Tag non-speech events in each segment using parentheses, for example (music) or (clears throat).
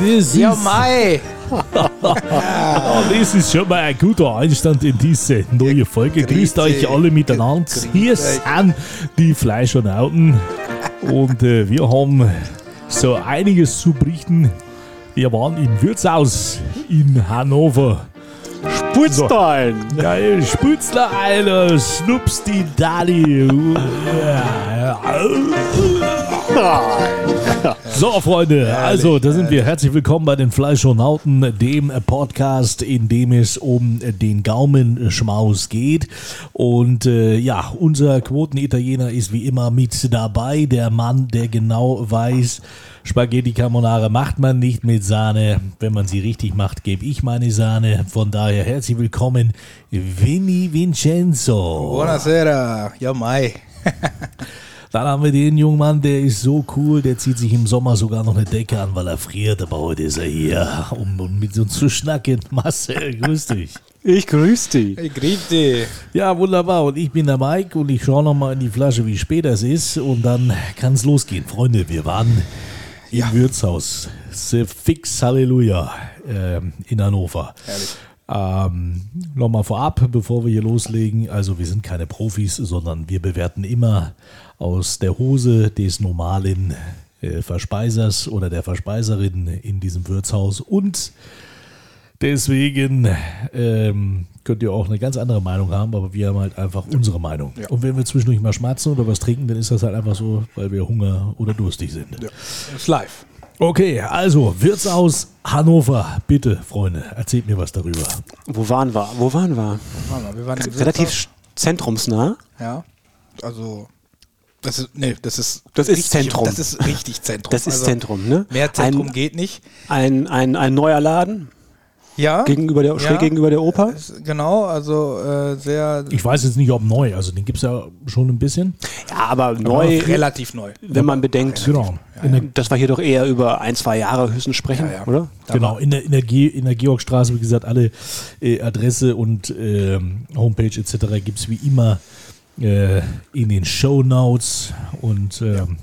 Das Ja, ist, Mai! oh, das ist schon mal ein guter Einstand in diese neue Folge. Grüßt euch alle miteinander. Hier sind die Fleischonauten und äh, wir haben so einiges zu berichten. Wir waren im Wirtshaus in Hannover. Putztein! Geil, Sputzler, Alter, Schnups die Dali. (laughs) So, Freunde, also da sind wir. Herzlich willkommen bei den Fleischonauten, dem Podcast, in dem es um den Gaumenschmaus geht. Und äh, ja, unser Quotenitaliener ist wie immer mit dabei. Der Mann, der genau weiß, Spaghetti Carbonara macht man nicht mit Sahne. Wenn man sie richtig macht, gebe ich meine Sahne. Von daher herzlich willkommen, Vinny Vincenzo. Buonasera! Ja, Mai! (laughs) Dann haben wir den jungen Mann, der ist so cool, der zieht sich im Sommer sogar noch eine Decke an, weil er friert. Aber heute ist er hier, um, um mit uns zu schnacken. (laughs) Marcel, grüß dich. Ich grüße dich. Ich grüß dich! Ja, wunderbar. Und ich bin der Mike und ich schaue nochmal in die Flasche, wie spät es ist. Und dann kann es losgehen. Freunde, wir waren im Wirtshaus. The Fix Halleluja ähm, in Hannover. Herrlich. Ähm, Nochmal vorab, bevor wir hier loslegen. Also wir sind keine Profis, sondern wir bewerten immer aus der Hose des normalen äh, Verspeisers oder der Verspeiserin in diesem Wirtshaus. Und deswegen ähm, könnt ihr auch eine ganz andere Meinung haben, aber wir haben halt einfach unsere Meinung. Und wenn wir zwischendurch mal schmatzen oder was trinken, dann ist das halt einfach so, weil wir Hunger oder durstig sind. Ist live. Okay, also Wirtshaus Hannover. Bitte, Freunde, erzählt mir was darüber. Wo waren wir? Wo waren wir? Warte mal, wir waren im Relativ zentrumsnah. Ja. Also. Das ist, nee, das ist. Das ist richtig, Zentrum. Das ist richtig Zentrum. Das ist Also, Zentrum, ne? Mehr Zentrum ein, geht nicht. ein, ein, ein neuer Laden Ja. gegenüber der, schräg gegenüber der Oper. Genau, also äh, sehr. Ich weiß jetzt nicht, ob neu, also den gibt es ja schon ein bisschen. Ja, aber neu, relativ neu. wenn man bedenkt, Genau. In der, dass wir hier doch eher über ein, zwei Jahre höchstens sprechen, Ja, ja. oder? genau, in der, in, der Ge in der Georgstraße, wie gesagt, alle äh, Adresse und ähm, Homepage etc. gibt es wie immer äh, in den Show Notes. Und ähm,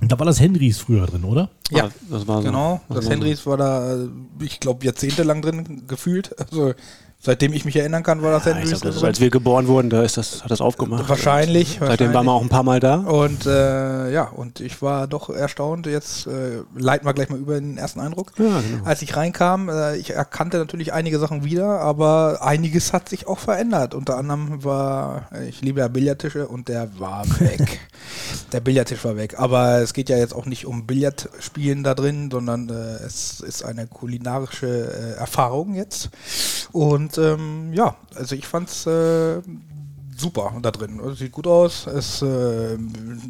da war das Henrys früher drin, oder? Ja, das war so. Genau, Das das war Henrys war da, äh, ich glaube, jahrzehntelang drin gefühlt. Also seitdem ich mich erinnern kann, war das Ja, ich Henrys glaub, das als wir geboren wurden, da ist das, hat das aufgemacht. Wahrscheinlich. Seitdem waren wir auch ein paar Mal da. Und äh, ja, und ich war doch erstaunt. Jetzt äh, leiten wir gleich mal über den ersten Eindruck. Ja, genau. Als ich reinkam, äh, ich erkannte natürlich einige Sachen wieder, aber einiges hat sich auch verändert. Unter anderem war, ich liebe ja Billardtische und der war weg. (laughs) der Billardtisch war weg. Aber es geht ja jetzt auch nicht um Billardspielen da drin, sondern äh, es ist eine kulinarische äh, Erfahrung jetzt. Und ähm, ja, also ich fand's äh, super da drin. Also sieht gut aus, ist äh,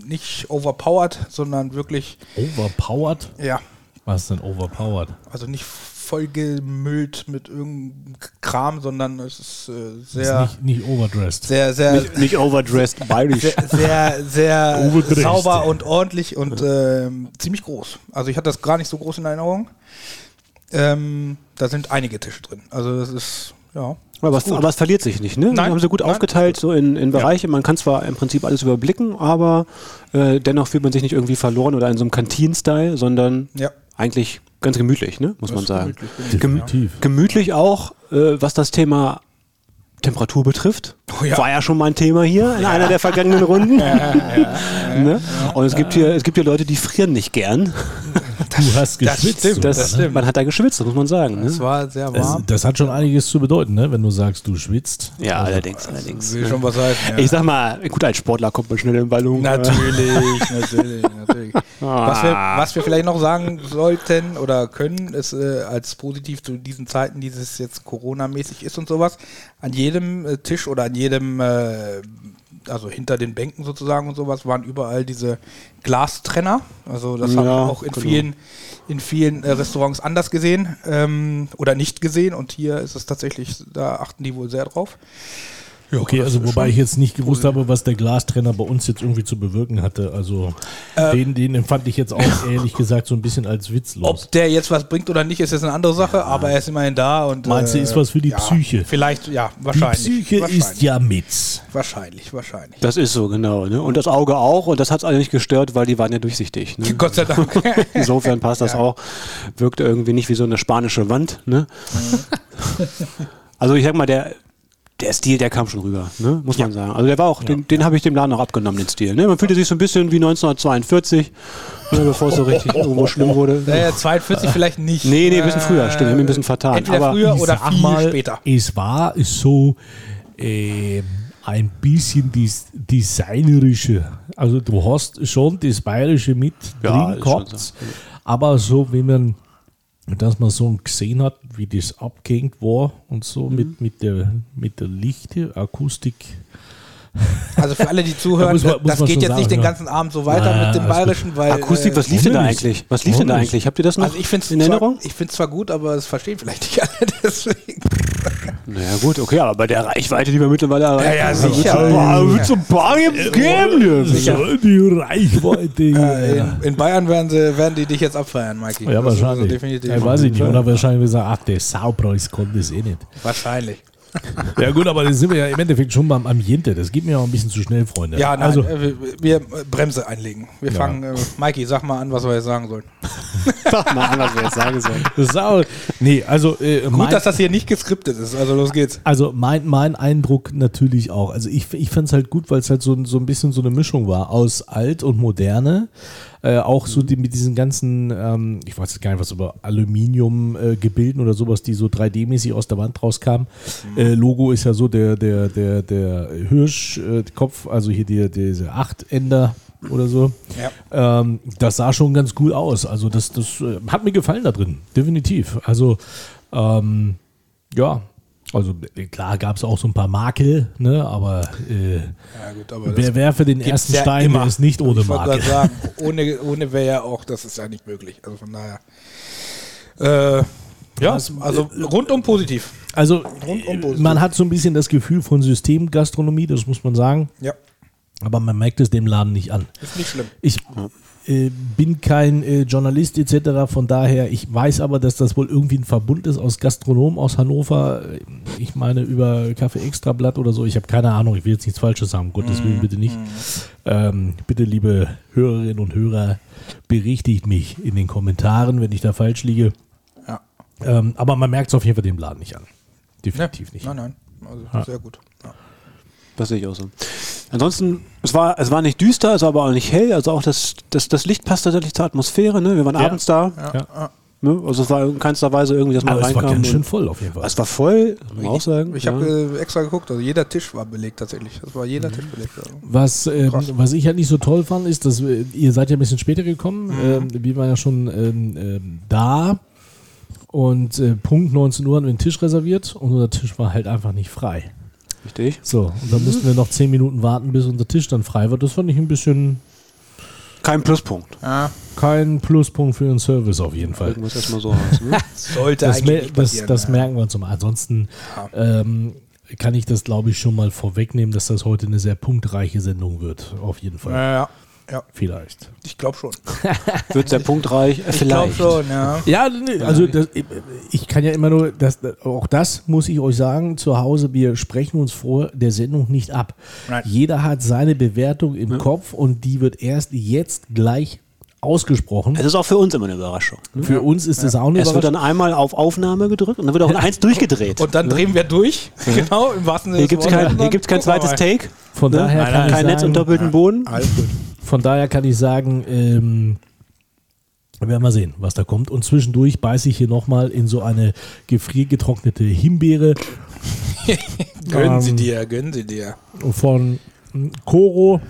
nicht overpowered, sondern wirklich, Overpowered? ja, Was ist denn overpowered? also nicht vollgemüllt mit irgendeinem Kram, sondern es ist äh, Ist sehr, nicht, nicht overdressed. sehr, sehr, Nicht, nicht overdressed (laughs) bayerisch. sehr, sehr, sehr sauber und ordentlich und ähm, ziemlich groß. Also ich hatte das gar nicht so groß in Erinnerung. Ähm, da sind einige Tische drin. Also das ist, ja. Aber es, aber es verliert sich nicht, ne? Nein. Die haben sie gut Nein. aufgeteilt, so in, in Bereiche. Man kann zwar im Prinzip alles überblicken, aber äh, dennoch fühlt man sich nicht irgendwie verloren oder in so einem Kantin-Style, sondern Ja. eigentlich ganz gemütlich, ne? muss man ist sagen. gemütlich, Gem Definitiv. gemütlich auch, äh, was das Thema Temperatur betrifft. Oh ja. War ja schon mal ein Thema hier in einer der vergangenen Runden. (laughs) (laughs) ne? Und es gibt hier, es gibt hier Leute, die frieren nicht gern. (laughs) du hast das geschwitzt. stimmt, Das, das ne? stimmt. Man hat da geschwitzt, das muss man sagen. Es Ne? war sehr Das, warm. das hat schon einiges zu bedeuten, ne? wenn du sagst, du schwitzt. Ja, allerdings, allerdings. Will schon was heißen. Ja. Ich sag mal, gut, als Sportler kommt man schnell in Ballon. Natürlich, (laughs) natürlich, natürlich. Was wir, was wir vielleicht noch sagen sollten oder können, ist äh, als positiv zu diesen Zeiten, dieses jetzt Corona-mäßig ist und sowas, an jedem äh, Tisch oder an jedem, äh, also hinter den Bänken sozusagen und sowas, waren überall diese Glastrenner. Also das haben wir Ja, auch in genau. vielen, in vielen äh, Restaurants anders gesehen ähm, oder nicht gesehen und hier ist es tatsächlich, da achten die wohl sehr drauf. Ja, Okay, also wobei ich jetzt nicht gewusst habe, was der Glastrenner bei uns jetzt irgendwie zu bewirken hatte. Also Äh, den, den empfand ich jetzt auch ehrlich gesagt so ein bisschen als witzlos. Ob der jetzt was bringt oder nicht, ist jetzt eine andere Sache, aber er ist immerhin da und. Meinst du, ist was für die ja, Psyche? Vielleicht, ja, Die wahrscheinlich. Psyche wahrscheinlich, ist ja mit. Wahrscheinlich, wahrscheinlich. Das ist so, genau. Ne? Und das Auge auch. Und das hat es alle nicht gestört, weil die waren ja durchsichtig. Ne? (laughs) Gott sei Dank. (laughs) Insofern passt das Ja. auch. Wirkte irgendwie nicht wie so eine spanische Wand. Ne? also ich sag mal, der, der Stil, der kam schon rüber, ne? muss man sagen. Also der war auch, den, den habe ich dem Laden auch abgenommen, den Stil. Ne? Man fühlte sich so ein bisschen wie 1942, ne, bevor es so richtig (laughs) irgendwo schlimm wurde. Naja, 42 vielleicht nicht. Nee, nee, ein bisschen früher, stimmt, wir haben ein bisschen vertan. Entweder Aber früher oder viel mal, später. Es war so ähm, ein bisschen das Designerische. Also du hast schon das Bayerische mit Ja, drin gehabt, so. aber so, wenn man dass man so gesehen hat, wie das abgehängt war und so Mhm. mit, mit, der, mit der Lichte, Akustik. Also für alle, die zuhören, muss man- muss das geht jetzt nicht sagen, den ja. ganzen Abend so weiter Ah, mit dem. Bayerischen, weil. Akustik, was äh, lief denn da nicht? eigentlich? Was lief denn da nicht? eigentlich? Habt ihr das noch Also ich finde es in Erinnerung? ich find's zwar gut, aber es verstehen vielleicht nicht alle (laughs) deswegen. Naja gut, okay, aber bei der Reichweite, die wir mittlerweile erreichen, ja, haben, sicher. wird's so ein paar Äh, geben. So, die Reichweite. Äh, ja. in, in Bayern werden, sie, werden die dich jetzt abfeiern, Mikey. Ja, Das ist wahrscheinlich. Also definitiv. ja, weiß ich nicht. Oder wahrscheinlich gesagt, ach, der Saupreis konnte es eh nicht. Wahrscheinlich. Ja gut, aber da sind wir ja im Endeffekt schon beim Ambiente. Das geht mir auch ein bisschen zu schnell, Freunde. Ja, nein, also, äh, wir, wir Bremse einlegen. Wir Ja. fangen, äh, Mikey, sag mal an, was wir jetzt sagen sollen. (laughs) Sag mal an, was wir jetzt sagen sollen. das ist auch, nee, also, äh, Gut, mein, dass das hier nicht geskriptet ist, also los geht's. also mein, mein Eindruck natürlich auch. Also ich, ich fand es halt gut, weil es halt so, so ein bisschen so eine Mischung war aus alt und moderne. Äh, auch so die, mit diesen ganzen, ähm, ich weiß jetzt gar nicht, was über Aluminium-Gebilden äh, oder sowas, die so 3D-mäßig aus der Wand rauskamen. Äh, Logo ist ja so der, der, der, der Hirschkopf, also hier die, diese Achtender oder so. Ja. Ähm, das sah schon ganz cool aus. Also das, das äh, hat mir gefallen da drin, definitiv. Also ähm, ja, also äh, klar gab es auch so ein paar Makel, ne? aber äh, Ja, gut, aber wer werfe den ersten ja Stein, immer. der ist nicht ohne ich Makel. sagen, ohne, ohne wäre ja auch, das ist ja nicht möglich. Also von daher. Äh, ja, also rundum positiv. Also Rundum äh, positiv. man hat so ein bisschen das Gefühl von Systemgastronomie, das muss man sagen, Ja, aber man merkt es dem Laden nicht an. ist nicht schlimm. Ich äh, bin kein äh, Journalist etc. Von daher, ich weiß aber, dass das wohl irgendwie ein Verbund ist aus Gastronomen aus Hannover. Äh, Ich meine über Kaffee Extrablatt oder so. Ich habe keine Ahnung. Ich will jetzt nichts Falsches sagen. Gottes Willen bitte nicht. Ähm, bitte, liebe Hörerinnen und Hörer, berichtigt mich in den Kommentaren, wenn ich da falsch liege. Ja. Ähm, aber man merkt es auf jeden Fall dem Laden nicht an. Definitiv nicht. Nein, nein. Also sehr gut. Ja. Das sehe ich auch so. Ansonsten, es war, es war nicht düster, es war aber auch nicht hell. Also auch das, das, das Licht passt tatsächlich zur Atmosphäre. Ne? Wir waren Ja. abends da. Ja. Ja. Ne? Also es war in keinster Weise irgendwie, dass man Aber es war reinkam. ganz schön voll auf jeden Fall. es war voll, muss man auch sagen. Ich ja. habe äh, extra geguckt, also jeder Tisch war belegt tatsächlich. Das war jeder Mhm. Tisch belegt. Also. Was, ähm, was ich halt nicht so toll fand, ist, dass wir, ihr seid ja ein bisschen später gekommen. Ähm, wir waren ja schon ähm, ähm, da und äh, Punkt 19 Uhr haben wir den Tisch reserviert und unser Tisch war halt einfach nicht frei. Richtig. So, und dann mussten wir noch 10 Minuten warten, bis unser Tisch dann frei war. Das fand ich ein bisschen Kein Pluspunkt. Ja, kein Pluspunkt für den Service auf jeden Fall. Es erstmal so aus. Ne? (laughs) sollte Das, eigentlich das, das ja. merken wir uns mal. Ansonsten ähm, kann ich das, glaube ich, schon mal vorwegnehmen, dass das heute eine sehr punktreiche Sendung wird. Auf jeden Fall. Ja, ja, ja, Vielleicht. ich glaube schon. (laughs) Wird sehr punktreich? Äh, Ich glaube schon, ja. Ja, also das, ich kann ja immer nur, das, auch das muss ich euch sagen, zu Hause, wir sprechen uns vor der Sendung nicht ab. Nein. Jeder hat seine Bewertung im Kopf und die wird erst jetzt gleich ausgesprochen. Es ist auch für uns immer eine Überraschung. Für uns ist es auch eine Es wird Überraschung. dann einmal auf Aufnahme gedrückt und dann wird auch ein Eins durchgedreht. Und dann drehen wir durch. Genau, im wahrsten Sinne hier gibt es kein, kein zweites. Take. Von Ne? daher Nein, kann nein, Kein Netz und doppelten Boden. Alles gut. Von daher kann ich sagen, ähm, Wir werden mal sehen, was da kommt. Und zwischendurch beiße ich hier nochmal in so eine gefriergetrocknete Himbeere (laughs) Gönnen Sie Ähm, dir, gönnen Sie dir. von Coro,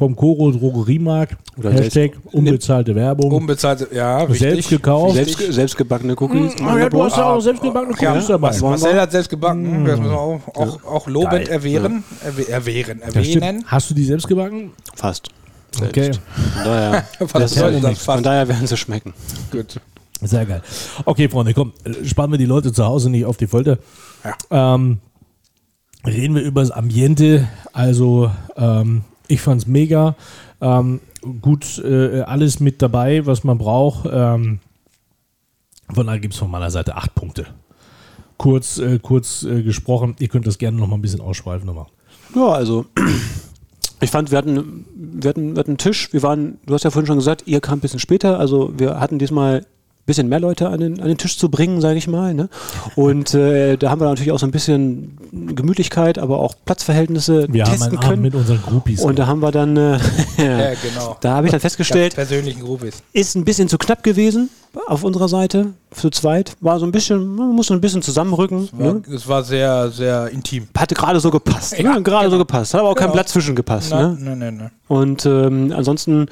vom Coro Drogeriemarkt. Oder Hashtag unbezahlte Werbung. Unbezahlte, ja, Selbst richtig. gekauft. Selbst, selbstgebackene Cookies. Ah, ja, du hast ja auch selbst gebackene ja, Cookies dabei. was Marcel hat selbst gebacken, das müssen wir auch, auch, auch lobend Geil. erwehren, erwe- erwehren, erwähnen. Hast du die selbst gebacken? Fast. Okay. Selbst. Von daher, (laughs) das das von daher werden sie schmecken. Gut. Sehr geil. Okay, Freunde, komm, äh, spannen wir die Leute zu Hause nicht auf die Folter. Ähm, reden wir über das Ambiente. Also, ähm, ich fand's mega. Ähm, gut, äh, alles mit dabei, was man braucht. Ähm, von daher gibt es von meiner Seite acht Punkte. Kurz, äh, kurz äh, gesprochen. Ihr könnt das gerne noch mal ein bisschen ausschweifender machen. Ja, also (clears throat) ich fand, wir hatten, wir hatten, wir hatten einen Tisch. Wir waren, du hast ja vorhin schon gesagt, ihr kam ein bisschen später. Also wir hatten diesmal bisschen mehr Leute an den, an den Tisch zu bringen, sage ich mal. Ne? Und äh, da haben wir natürlich auch so ein bisschen Gemütlichkeit, aber auch Platzverhältnisse Wir haben testen einen Abend können. mit unseren Groupies. Und da haben wir dann, äh, Ja, (laughs) genau. da habe ich dann festgestellt, persönlichen Groupies. ist ein bisschen zu knapp gewesen auf unserer Seite, zu zweit. War so ein bisschen, man muss so ein bisschen zusammenrücken. War, Ne? Es war sehr, sehr intim. Hatte gerade so gepasst. Ja, ne? Gerade so genau. gepasst. Hat aber auch kein Genau. Platz zwischen gepasst. Nein, Ne? nein, nein, nein. Und ähm, ansonsten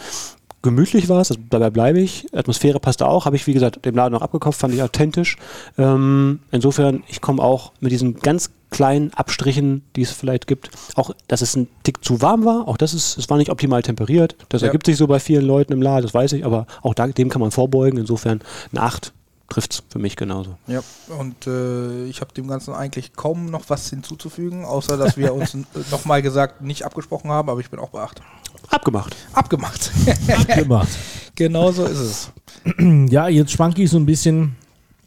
gemütlich war es, das- dabei bleibe ich. Atmosphäre passte auch, habe ich wie gesagt dem Laden noch abgekauft, fand ich authentisch. Ähm, insofern, ich komme auch mit diesen ganz kleinen Abstrichen, die es vielleicht gibt, auch, dass es ein Tick zu warm war, auch das ist, es war nicht optimal temperiert. Das Ja. ergibt sich so bei vielen Leuten im Laden, das weiß ich, aber auch da, dem kann man vorbeugen. Insofern, eine 8 trifft es für mich genauso. Ja, und äh, ich habe dem Ganzen eigentlich kaum noch was hinzuzufügen, außer dass wir uns (laughs) nochmal gesagt nicht abgesprochen haben, aber ich bin auch bei 8. Abgemacht. Abgemacht. gemacht. (laughs) genau so ist es. (clears throat) Ja, jetzt schwanke ich so ein bisschen.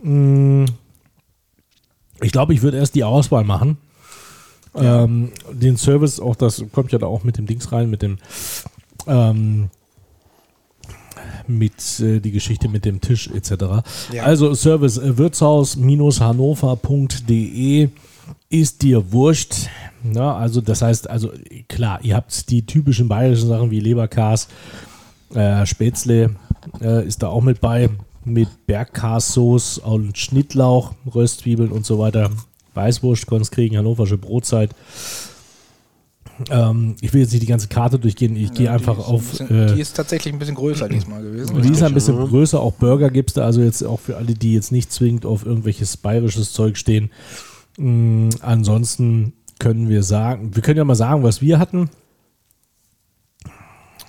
mh, Ich glaube, ich würde erst die Auswahl machen. Ähm, den Service, auch das kommt ja da auch mit dem Dings rein, mit dem ähm, mit äh, die Geschichte mit dem Tisch etc. Ja. Also Service äh, Wirtshaus-hannover.de ist dir wurscht. Ja, also das heißt, also klar, ihr habt die typischen bayerischen Sachen wie Leberkas, äh, Spätzle äh, ist da auch mit bei, mit Bergkassauce und Schnittlauch, Röstzwiebeln und so weiter. Weißwurst konntest kriegen, hannoversche Brotzeit. Ähm, ich will jetzt nicht die ganze Karte durchgehen, ich gehe Ja, einfach die ist, auf. Ein bisschen, äh, die ist tatsächlich ein bisschen größer diesmal gewesen. die ist ein bisschen ja. größer, auch Burger gibt es da, also jetzt auch für alle, die jetzt nicht zwingend auf irgendwelches bayerisches Zeug stehen. Mm, ansonsten können wir sagen, wir können ja mal sagen, was wir hatten.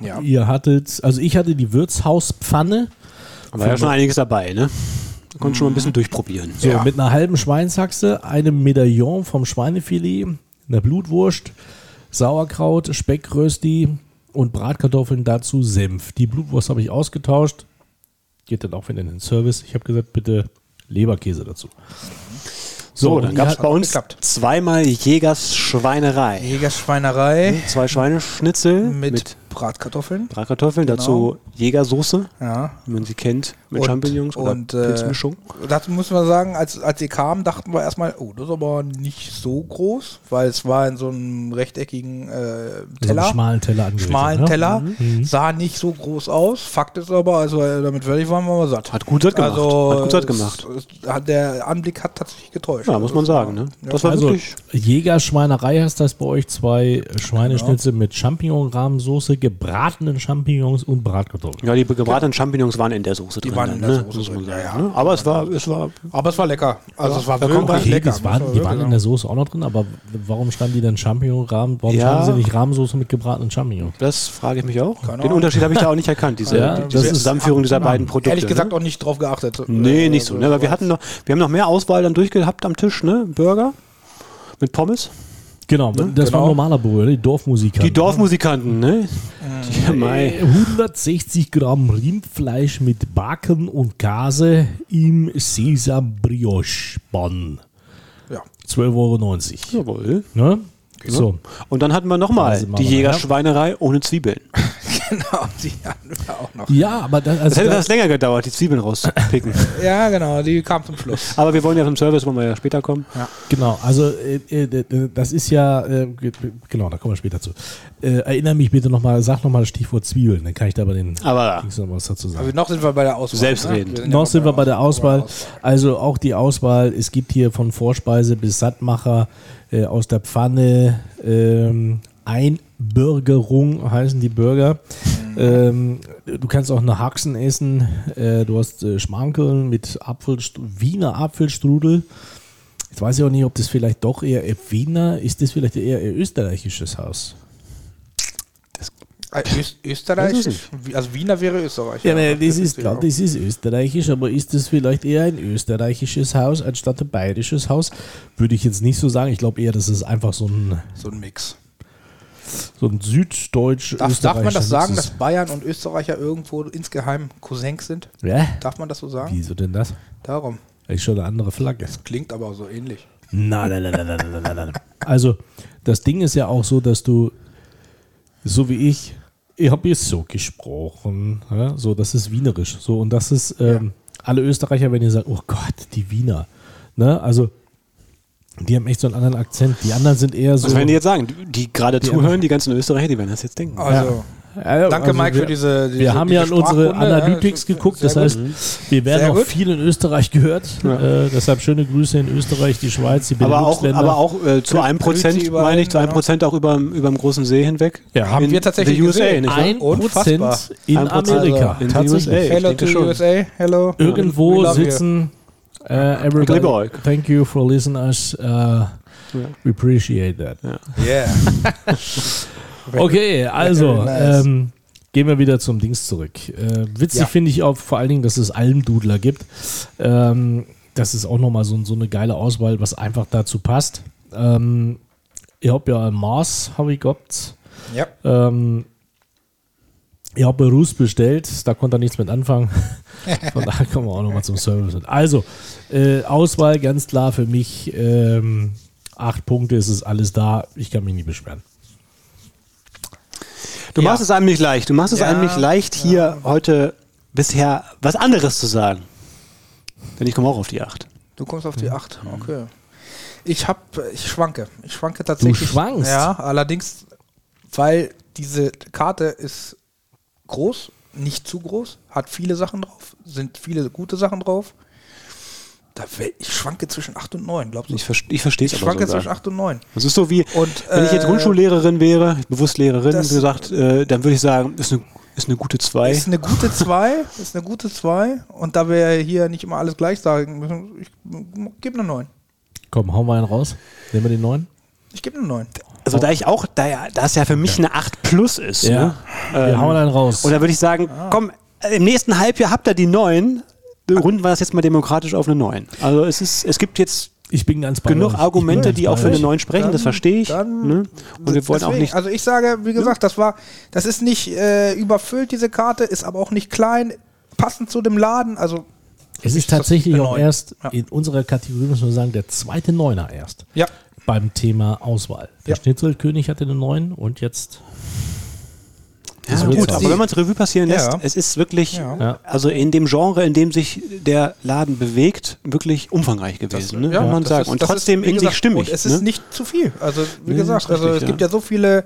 Ja. Ihr hattet, also ich hatte die Wirtshauspfanne. War ja schon einiges dabei, ne? Da konnte schon mal ein bisschen durchprobieren. So, Ja. mit einer halben Schweinshaxe, einem Medaillon vom Schweinefilet, einer Blutwurst, Sauerkraut, Speckrösti und Bratkartoffeln dazu Senf. Die Blutwurst habe ich ausgetauscht. Geht dann auch wieder in den Service. Ich habe gesagt, bitte Leberkäse dazu. So, und dann gab es bei uns geklappt. zweimal Jägers Schweinerei. Jägerschweinerei Zwei Schweineschnitzel mit, mit, Bratkartoffeln. Bratkartoffeln, Genau. dazu Jägersoße, Ja. wie man sie kennt, mit Und- Champignons oder und, äh, Pilzmischung. Dazu müssen wir sagen, als, als sie kamen, dachten wir erstmal, oh, das ist aber nicht so groß, weil es war in so einem rechteckigen äh, So Teller. schmalen Teller angerichtet. schmalen ne? Teller. Sah nicht so groß aus. Fakt ist aber, also äh, damit fertig waren wir mal satt. Hat gut satt gemacht. Also, Hat gut satt gemacht. es- hat- der Anblick hat tatsächlich getäuscht. Ja, muss man sagen, ne? Ja. Das war Also wirklich. Jägerschweinerei heißt das bei euch. Zwei Schweineschnitzel mit Champignon-Rahmensoße, gebratenen Champignons und Bratkartoffeln. Ja, die gebratenen Champignons waren in der Soße drin. waren in der ne? Soße muss man drin, sagen. ja, ja. Aber es war, es war Aber es war lecker. Also es war wirklich Okay, lecker. waren, die waren in der Soße auch noch drin, aber warum standen die dann Champignon-Rahmen? Warum Ja. standen sie nicht Rahmensoße mit gebratenen Champignons? Das frage ich mich auch. Keine Den. Unterschied habe ich da auch nicht erkannt, diese, (laughs) Ja, die- diese Zusammenführung dieser beiden Produkte. Ehrlich gesagt ne? auch nicht drauf geachtet. Nee, Äh, nicht so. Ne? Aber wir hatten noch, wir haben noch mehr Auswahl dann durchgehabt am Tisch, ne? Burger mit Pommes. Genau, das war Genau. ein normaler Burger, die Dorfmusiker. Die Dorfmusikanten, ne? Ja, mei. 160 Gramm Rindfleisch mit Backen und Käse im Sesam Brioche Bun. Ja. 12,90 Euro. Jawohl. Ne? So. Und dann hatten wir nochmal Also die ja. Jägerschweinerei ohne Zwiebeln. (laughs) genau, die hatten wir auch noch. Ja, aber das, Das also hätte das, das länger gedauert, die Zwiebeln rauszupicken. (laughs) Ja, genau, die kam zum Schluss. Aber wir wollen ja zum Service, wollen wir ja später kommen. genau, also äh, äh, das ist ja, äh, ge- genau, da kommen wir später zu. Äh, erinnere mich bitte nochmal, sag nochmal das Stichwort Zwiebeln, dann kann ich da bei den Aber Dings noch was dazu sagen. Aber noch sind wir bei der Auswahl. Selbstredend. Ne? ja Noch sind wir bei der Auswahl. Also auch die Auswahl, es gibt hier von Vorspeise bis Sattmacher äh, aus der Pfanne ähm, Einbürgerung heißen die Burger. Ähm, du kannst auch eine Haxen essen. Äh, du hast äh, Schmankeln mit Apfelst Wiener Apfelstrudel. Jetzt weiß ich auch nicht, ob das vielleicht doch eher Wiener ist. Das vielleicht eher ein österreichisches Haus? Äh, Öst Österreich, Weiß ich also Wiener wäre Österreich. Ja, ne, das, ist, ist klar, das ist österreichisch, aber ist das vielleicht eher ein österreichisches Haus anstatt ein bayerisches Haus? Würde ich jetzt nicht so sagen. Ich glaube eher, das ist einfach so ein, so ein Mix. So ein süddeutsch Darf, darf man das sagen, dass Bayern und Österreicher irgendwo insgeheim Cousins sind? Ja? Darf man das so sagen? Wieso denn das? Darum. Ist schon eine andere Flagge. Das klingt aber so ähnlich. Nein, nein, nein, nein, nein, nein, nein, nein. Also, das Ding ist ja auch so, dass du, so wie ich, ich habe jetzt so gesprochen, ja, so, das ist wienerisch. So, und das ist, ähm, alle Österreicher, wenn ihr sagt, oh Gott, die Wiener. Ne? Also, die haben echt so einen anderen Akzent. Die anderen sind eher so. Was werden die jetzt sagen? Die, die gerade zuhören, die ganzen Österreicher, die werden das jetzt denken. Also, Ja, danke also Mike wir, für diese, diese Wir haben ja in diese unsere Analytics ja, geguckt, das heißt, gut. wir werden Sehr auch gut. viel in Österreich gehört. Äh, deshalb schöne Grüße in Österreich, die Schweiz, die Aber auch, aber auch äh, zu einem Prozent, meine ich, zu einem. Prozent auch über, über dem großen See hinweg. Ja, haben in wir tatsächlich the USA, gesehen. nicht ein. Prozent in Amerika. also in Tatsächlich. USA. Hello to. USA, hello. Irgendwo love you. Uh, everybody. Thank you for listening us. Uh, We appreciate that. Yeah. (laughs) Okay, also nice. ähm, gehen wir wieder zum Dings zurück. Äh, witzig Ja. finde ich auch vor allen Dingen, dass es Almdudler gibt. Ähm, das ist auch nochmal so, so eine geile Auswahl, was einfach dazu passt. Ähm, ich habe ja ein Mars, habe ich gehabt. Ja. Ähm, ich habe Rus bestellt, da konnte er nichts mit anfangen. (laughs) Von daher kommen wir auch nochmal zum Service. Also, äh, Auswahl ganz klar für mich. Ähm, acht Punkte, es ist alles da. Ich kann mich nicht beschweren. Du Ja. machst es einem nicht leicht. Du machst es Ja, einem nicht leicht, hier heute bisher was anderes zu sagen. Denn ich komme auch auf die 8. Du kommst auf die 8. Okay. Ich hab, ich schwanke. Ich schwanke tatsächlich. schwankst? Ja, allerdings, weil diese Karte ist groß, nicht zu groß, hat viele Sachen drauf, sind viele gute Sachen drauf. Da will, ich schwanke zwischen 8 und 9, glaubst du? Ich, ver ich verstehe es Ich aber schwanke sogar. zwischen 8 und 9. Das ist so wie, Und, wenn ich jetzt äh, Grundschullehrerin wäre, bewusst Lehrerin, das- gesagt, äh, dann würde ich sagen, ist eine, ist eine gute 2. Ist eine gute 2, ist eine gute 2. Und da wir hier nicht immer alles gleich sagen müssen, ich gebe eine 9. Komm, hauen wir einen raus. Nehmen wir den neuen. Ich gebe eine 9. Also da ich auch, da ja, da es ja für mich eine 8 plus ist, Ja. ne? Wir Ähm, hauen einen raus. Und da würde ich sagen, komm, äh, im nächsten Halbjahr habt ihr die 9. Runden wir das jetzt mal demokratisch auf eine 9. Also es ist, es gibt jetzt ich bin ganz bei genug. Argumente, Ich bin die auch für eine euch. 9 sprechen, Dann- das verstehe ich. dann- ne? Und wir wollen auch nicht. Also ich sage, wie gesagt, das war, das ist nicht äh, überfüllt, diese Karte, ist aber auch nicht klein, passend zu dem Laden. Also Es Ist tatsächlich auch erst Ja. in unserer Kategorie, muss man sagen, der zweite Neuner erst. ja, Beim Thema Auswahl. Der Ja. Schnitzelkönig hatte eine 9 und jetzt. Ja, wird gut, aber wenn man es Revue passieren lässt, Ja. es ist wirklich, Ja. Also in dem Genre, in dem sich der Laden bewegt, wirklich umfangreich gewesen, ne? ja, kann man das sagen. ist- und das trotzdem ist, in gesagt, sich stimmig. Es ne? ist nicht zu viel. Also wie Nee, gesagt, ist also richtig, es ja. gibt ja so viele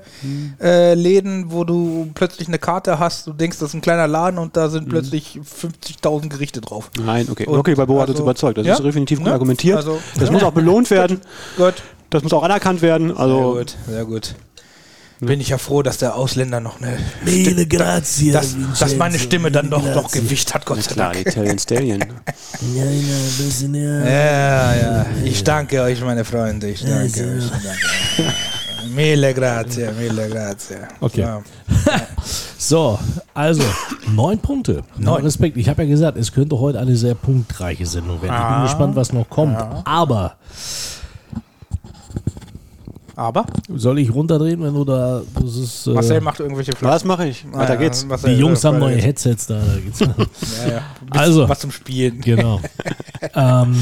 äh, Läden, wo du plötzlich eine Karte hast, du denkst, das ist ein kleiner Laden und da Mhm. sind plötzlich 50.000 Gerichte drauf. Nein, okay. Und okay, bei Bo hat uns also- überzeugt. Das Ja? ist definitiv gut Ne? argumentiert. Also- das Ja. muss auch belohnt werden. (laughs) Gut. Das muss auch anerkannt werden. Also, sehr gut, sehr gut. Bin ich ja froh, dass der Ausländer noch eine Mille grazie. dass, dass meine Stimme dann doch noch Gewicht hat, Gott sei klar, Dank. Italian Stallion. (laughs) Ja, ja, bisschen, ja. Ja, ja. Ich danke euch, meine Freunde. Ich danke euch. Ich danke euch. Mille grazie, mille grazie. Okay. Ja. (laughs) So, also neun Punkte. Neun. Respekt. Ich habe ja gesagt, es könnte heute eine sehr punktreiche Sendung werden. Ich bin Ah. gespannt, was noch kommt. Aber Aber soll ich runterdrehen, wenn du da. Das ist, äh, Marcel macht irgendwelche Was mache ich? Weiter Ja, geht's. Marcel, die Jungs äh, haben neue Headsets da. da geht's. (laughs) Ja, ja. Also. Was zum Spielen. Genau. (laughs) ähm,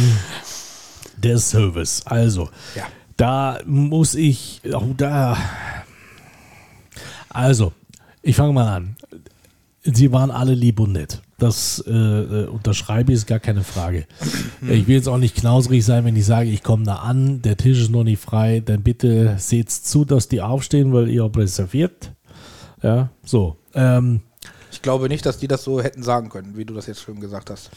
der Service. Also, Ja. da muss ich. Oh, da. Also, ich fange mal an. Sie waren alle lieb und nett. Das äh, äh, unterschreibe ich, ist gar keine Frage. Ich will jetzt auch nicht knauserig sein, wenn ich sage, ich komme da an, der Tisch ist noch nicht frei, dann bitte seht zu, dass die aufstehen, weil ihr habt reserviert. Ja, so. Ähm, glaube nicht, dass die das so hätten sagen können, wie du das jetzt schon gesagt hast.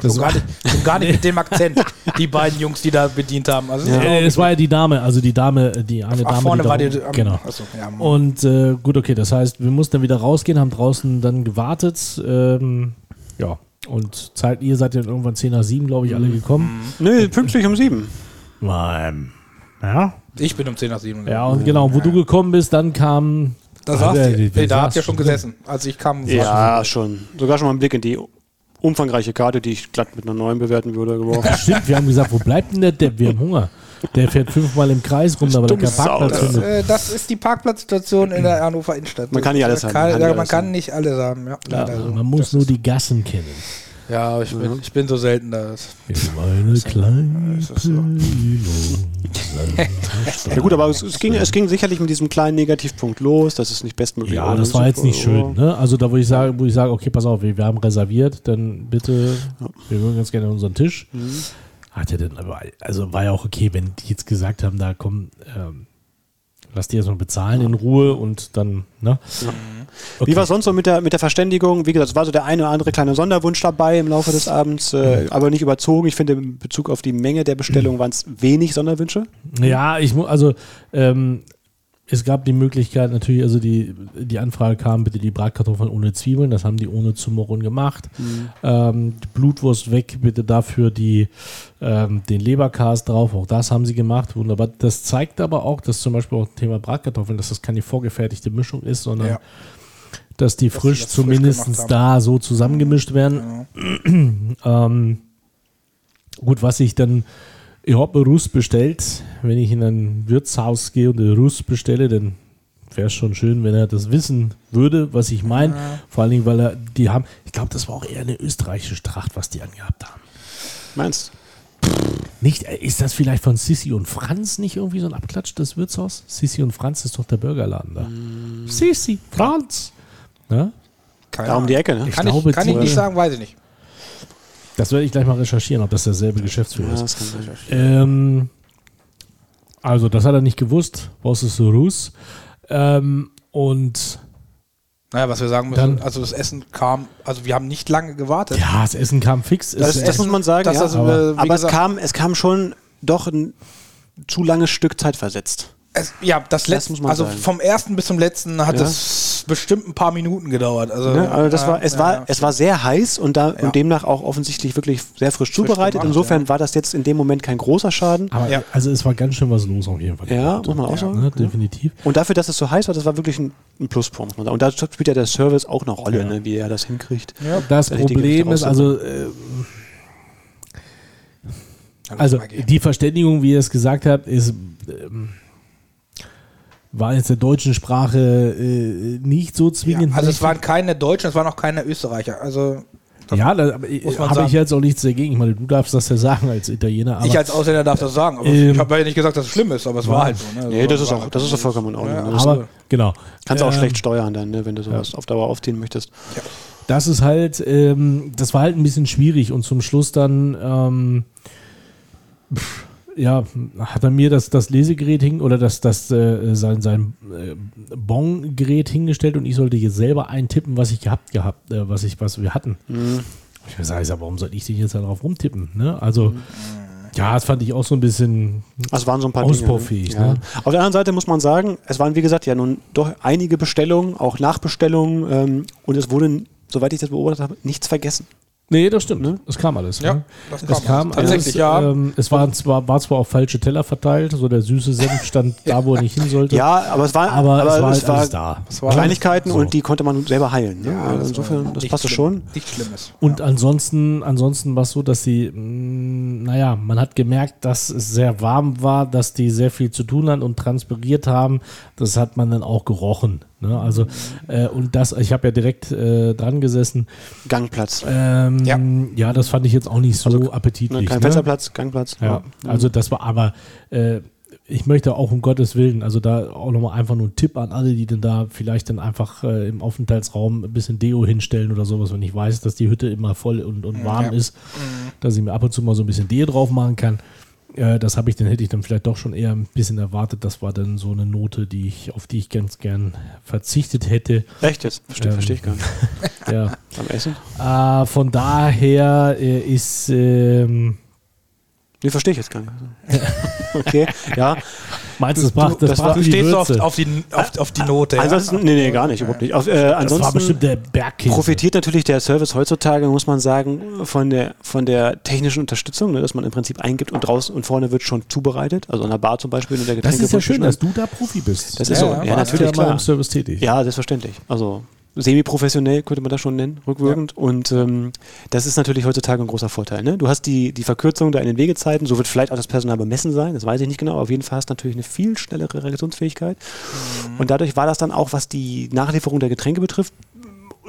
Das gar, nicht, schon gar nicht mit dem Akzent, (laughs) die beiden Jungs, die da bedient haben. Also, äh, es war ja die Dame, also die Dame, die eine Ach, Dame. vorne die da war die. am- genau. Achso, ja, Und äh, gut, okay, das heißt, wir mussten dann wieder rausgehen, haben draußen dann gewartet. Ähm, ja, und Zeit, ihr seid ja irgendwann 10 nach 7, glaube ich, alle gekommen. Nö, pünktlich um sieben. Ähm, ja. ich bin um 10 nach 7. Ja, und genau, wo du gekommen bist, dann kam. Da, Ah, der- ihr, der- nee, der da habt ihr saß schon gesessen. Als ich kam, saß Ja, schon. Sogar schon mal einen Blick in die umfangreiche Karte, die ich glatt mit einer neuen bewerten würde, geworfen. (laughs) Stimmt, wir haben gesagt, wo bleibt denn der Depp? Wir haben Hunger. Der fährt fünfmal im Kreis rum, aber der kein Parkplatz das, findet. Äh, das ist die Parkplatzsituation in der Hannover Innenstadt. Man kann nicht alles haben, man Kann, kann nicht ja, man alles kann haben. nicht alles haben. Ja, Ja, leider so. man muss Das nur die Gassen kennen. Ja, ich bin, ich bin so selten da. Meine kleine so. Ja gut, aber es, es, ging, es ging sicherlich mit diesem kleinen Negativpunkt los, dass es nicht bestmöglich Ja, das war jetzt nicht schön. Ne? Also da, wo ich sage, wo ich sage, okay, pass auf, wir, wir haben reserviert, dann bitte, wir würden ganz gerne unseren Tisch. Hat er denn aber, also war ja auch okay, wenn die jetzt gesagt haben, da komm, ähm, lass die erstmal bezahlen in Ruhe und dann, ne? Wie war es sonst so mit der, mit der Verständigung? Wie gesagt, es war so der eine oder andere kleine Sonderwunsch dabei im Laufe des Abends, äh, aber nicht überzogen. Ich finde, in Bezug auf die Menge der Bestellungen waren es wenig Sonderwünsche. Ja, ich muss, also ähm, es gab die Möglichkeit natürlich, also die, die Anfrage kam, bitte die Bratkartoffeln ohne Zwiebeln, das haben die ohne Zumorun gemacht. Ähm, die Blutwurst weg, bitte dafür die, ähm, den Leberkas drauf, auch das haben sie gemacht, wunderbar. Das zeigt aber auch, dass zum Beispiel auch Thema Bratkartoffeln, dass das keine vorgefertigte Mischung ist, sondern Ja. dass die sie frisch das frisch zumindest haben. da so zusammengemischt werden. (clears throat) Ähm, gut, was ich dann, ich habe einen Russ bestellt. Wenn ich in ein Wirtshaus gehe und einen Russ bestelle, dann wäre es schon schön, wenn er das wissen würde, was ich meine. Vor allen Dingen, weil er, die haben, ich glaube, das war auch eher eine österreichische Tracht, was die angehabt haben. Meinst Nicht, äh, ist das vielleicht von Sissi und Franz nicht irgendwie so ein Abklatsch, das Wirtshaus? Sissi und Franz ist doch der Burgerladen da. Sissi, Franz. Keine Da um die Ecke, ne? Kann, ich, kann ich nicht sagen, weiß ich nicht. Das werde ich gleich mal recherchieren, ob das derselbe Geschäftsführer Ja, ist. das. Ähm, also, das hat er nicht gewusst. Was ist so Russ? Ähm, und Naja, was wir sagen müssen, Dann- also das Essen kam, also wir haben nicht lange gewartet. ja, das Essen kam fix. Das, Es- das muss man sagen, ja. äh, aber- aber es gesagt- kam, es kam schon doch ein zu langes Stück Zeit versetzt. Es, ja, das letzte, muss man also sagen. vom ersten bis zum letzten hat Ja. es bestimmt ein paar Minuten gedauert. Also, Ne? Also das war, es, ja, war, ja. es war sehr heiß und, da, Ja. und demnach auch offensichtlich wirklich sehr frisch, zubereitet. gemacht, Insofern ja. war das jetzt in dem Moment kein großer Schaden. aber, Ja. Also, es war ganz schön was los auf jeden Fall. Ja, muss man auch Ja, sagen. Ne, definitiv. Und dafür, dass es so heiß war, das war wirklich ein, ein Pluspunkt. muss man sagen. Und da spielt ja der Service auch eine Rolle, Ja. ne, wie er das hinkriegt. Das Problem ist also, äh, also die Verständigung, wie ihr es gesagt habt, ist ähm, war jetzt der deutschen Sprache äh, nicht so ja, zwingend. also es waren keine Deutschen, es waren auch keine Österreicher. Also ja, da aber, muss man habe ich jetzt auch nichts dagegen. Ich meine, du darfst das ja sagen als Italiener. Aber ich als Ausländer darf das sagen, aber Ähm, ich habe ja nicht gesagt, dass es schlimm ist, aber es war halt so. Ne? Nee, das ist auch, das ist auch vollkommen in Ordnung. Ja, ne? Aber genau. kannst du auch Ähm, schlecht steuern dann, ne, wenn du sowas auf Dauer aufziehen möchtest. Das ist halt, ähm, das war halt ein bisschen schwierig und zum Schluss dann, ähm, pff, ja, hat er mir das, das Lesegerät hin oder das, das äh, sein, sein äh, Bon-Gerät hingestellt und ich sollte jetzt selber eintippen, was ich gehabt gehabt, äh, was ich, was wir hatten. Ich mir sage, warum soll ich denn jetzt da drauf rumtippen? Ne? Also, ja, das fand ich auch so ein bisschen Also waren so ein paar Ausbaufähig, Dinge. Ne? ne? Ja. Auf der anderen Seite muss man sagen, es waren wie gesagt ja nun doch einige Bestellungen, auch Nachbestellungen ähm, und es wurde, soweit ich das beobachtet habe, nichts vergessen. Nee, das stimmt. Es kam alles. Ja, ne? das Es kam, kam tatsächlich, alles, ja. Ähm, es waren zwar, war zwar auf falsche Teller verteilt, so der süße Senf stand (laughs) da, wo er nicht hin sollte. Ja, aber es war, aber, es war, es halt war alles da. Es war- Kleinigkeiten So. und die konnte man selber heilen. Ne? Ja, Also das insofern, das nicht passte schlimm. schon. Nichts Schlimmes. Und ansonsten, ansonsten war es so, dass sie, mh, naja, man hat gemerkt, dass es sehr warm war, dass die sehr viel zu tun hatten und transpiriert haben. Das hat man dann auch gerochen. Ne? Also, äh, und das, ich habe ja direkt äh, dran gesessen. Gangplatz. Ähm, ja. Ja. das fand ich jetzt auch nicht so Also, Ne, appetitlich. kein ne? Fensterplatz, Gangplatz. Ja, also das war aber, äh, ich möchte auch um Gottes Willen, also da auch nochmal einfach nur ein Tipp an alle, die dann da vielleicht dann einfach äh, im Aufenthaltsraum ein bisschen Deo hinstellen oder sowas, wenn ich weiß, dass die Hütte immer voll und, und warm Ja. ist, dass ich mir ab und zu mal so ein bisschen Deo drauf machen kann. Äh, das habe ich, dann hätte ich dann vielleicht doch schon eher ein bisschen erwartet. Das war dann so eine Note, die ich, auf die ich ganz gern verzichtet hätte. Echt jetzt? Verstehe Ähm, versteh ich gar nicht. (laughs) Ja. Am Essen? Äh, von daher äh, ist ähm, Nee, verstehe ich jetzt gar nicht. (laughs) okay, ja. Meinst du, das brach, das das brach war- die du auf, Würze. auf, die, auf, auf die Note? ja? Ansonsten, nee, nee, gar nicht, überhaupt nicht. Auf, äh, das war ansonsten bestimmt der Bergkäse. profitiert natürlich der Service heutzutage, muss man sagen, von der, von der technischen Unterstützung, ne, dass man im Prinzip eingibt und draußen und vorne wird schon zubereitet. Also an der Bar zum Beispiel in der Das ist ja schön, dass du da Profi bist. Das ist Ja, so. ja, Ja, natürlich, ja mal klar. im Service tätig. Ja, selbstverständlich. Also semi-professionell könnte man das schon nennen, rückwirkend. Und ähm, das ist natürlich heutzutage ein großer Vorteil. Ne? Du hast die, die Verkürzung da in den Wegezeiten, so wird vielleicht auch das Personal bemessen sein, das weiß ich nicht genau, aber auf jeden Fall hast du natürlich eine viel schnellere Reaktionsfähigkeit. Und dadurch war das dann auch, was die Nachlieferung der Getränke betrifft,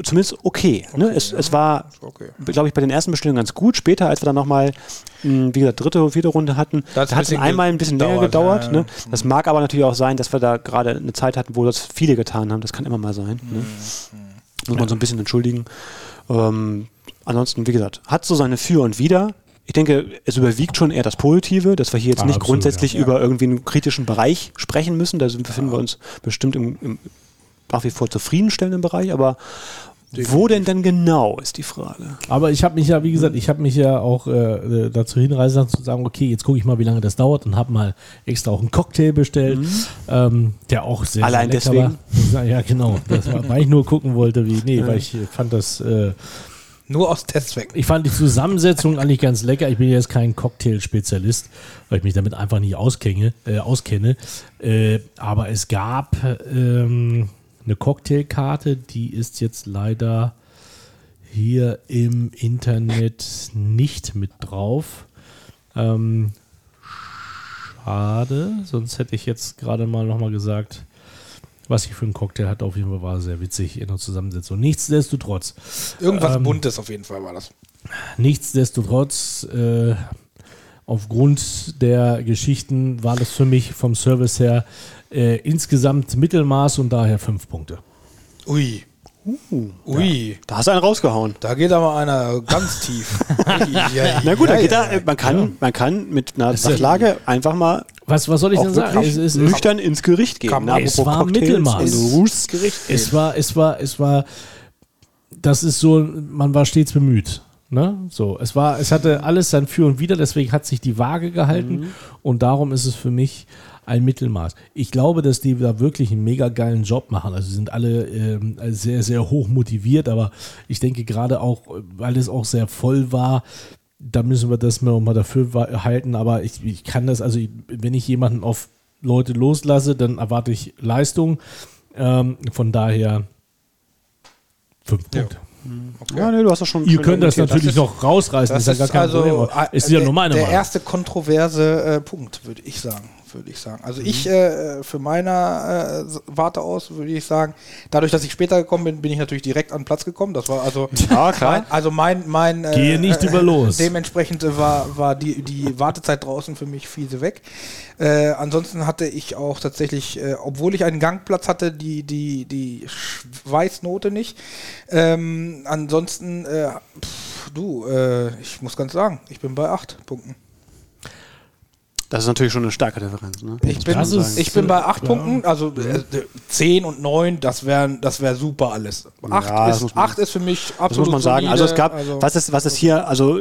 zumindest okay. ne? es, es war, Okay. glaube ich, bei den ersten Bestellungen ganz gut. Später, als wir dann nochmal, wie gesagt, dritte und vierte Runde hatten, Da hat es einmal ein bisschen länger gedauert, ja, Ne? ja. Das mag aber natürlich auch sein, dass wir da gerade eine Zeit hatten, wo das viele getan haben. Das kann immer mal sein. Ne? Mhm. Muss man so ein bisschen entschuldigen. Ähm, ansonsten, wie gesagt, hat so seine Für und Wider. Ich denke, es überwiegt schon eher das Positive, dass wir hier jetzt Ah, nicht absolut, grundsätzlich ja. über irgendwie einen kritischen Bereich sprechen müssen. Da befinden wir uns bestimmt im, im nach wie vor zufriedenstellenden Bereich, aber wo denn dann genau, ist die Frage. Aber ich habe mich ja, wie gesagt, ich habe mich ja auch äh, dazu hinreißen lassen zu sagen, okay, jetzt gucke ich mal, wie lange das dauert und habe mal extra auch einen Cocktail bestellt, ähm, der auch sehr, Allein sehr lecker deswegen? war. Ja, genau. Das war, weil ich nur gucken wollte, wie, nee, weil ich fand das, äh, Nur aus Testzwecken. ich fand die Zusammensetzung eigentlich ganz lecker. Ich bin jetzt kein Cocktail-Spezialist, weil ich mich damit einfach nicht auskenne. Äh, auskenne. Äh, aber es gab ähm, eine Cocktailkarte, die ist jetzt leider hier im Internet nicht mit drauf. Ähm, schade, sonst hätte ich jetzt gerade mal nochmal gesagt, was ich für einen Cocktail hatte. Auf jeden Fall war sehr witzig in der Zusammensetzung. Nichtsdestotrotz. Irgendwas Ähm, Buntes auf jeden Fall war das. Nichtsdestotrotz, äh, aufgrund der Geschichten war das für mich vom Service her äh, insgesamt Mittelmaß und daher fünf Punkte. Ui. Ui. Da hast du einen rausgehauen. Da geht aber einer ganz tief. (laughs) ja, Na gut, ja, da geht ja, da, man, kann, man kann mit einer ja- Sachlage einfach mal Was, was soll ich denn sagen? Es, es, es, nüchtern ins Gericht gehen. man- Es war Cocktails Mittelmaß. Roosts. Gericht es war, es war, es war, das ist so, man war stets bemüht. Ne? So, es war, es hatte alles sein Für und Wider, deswegen hat sich die Waage gehalten und darum ist es für mich ein Mittelmaß. Ich glaube, dass die da wirklich einen mega geilen Job machen. Also sie sind alle ähm, sehr, sehr hoch motiviert, aber ich denke gerade auch, weil es auch sehr voll war, da müssen wir das mal mal dafür halten. Aber ich, ich kann das, also ich, wenn ich jemanden auf Leute loslasse, dann erwarte ich Leistung. Ähm, von daher fünf Punkte. Ja, nee, du hast das schon. Ihr könnt das natürlich noch rausreißen, Das ist ja gar kein Problem. äh, Es ist ja der, nur meine der Meinung. erste kontroverse äh, Punkt, würde ich sagen. Würde ich sagen. Also ich äh, für meiner äh, Warte aus würde ich sagen, dadurch, dass ich später gekommen bin, bin ich natürlich direkt an den Platz gekommen. Das war also (laughs) Ja, klar. Mein, also mein mein äh, Gehe nicht äh, über los. Dementsprechend äh, war war die die Wartezeit draußen für mich fiese weg. Äh, ansonsten hatte ich auch tatsächlich, äh, obwohl ich einen Gangplatz hatte, die die die Weißnote nicht. Ähm, ansonsten äh, pff, du, äh, ich muss ganz sagen, ich bin bei acht Punkten. Das ist natürlich schon eine starke Differenz. Ne? Ich bin, ich bin bei acht ja. Punkten, also äh, zehn und neun, das wären das wär super alles. Acht, Ja, ist, acht ist für mich absolut Das muss man sagen. solide, Also es gab, also- was, es, was es hier also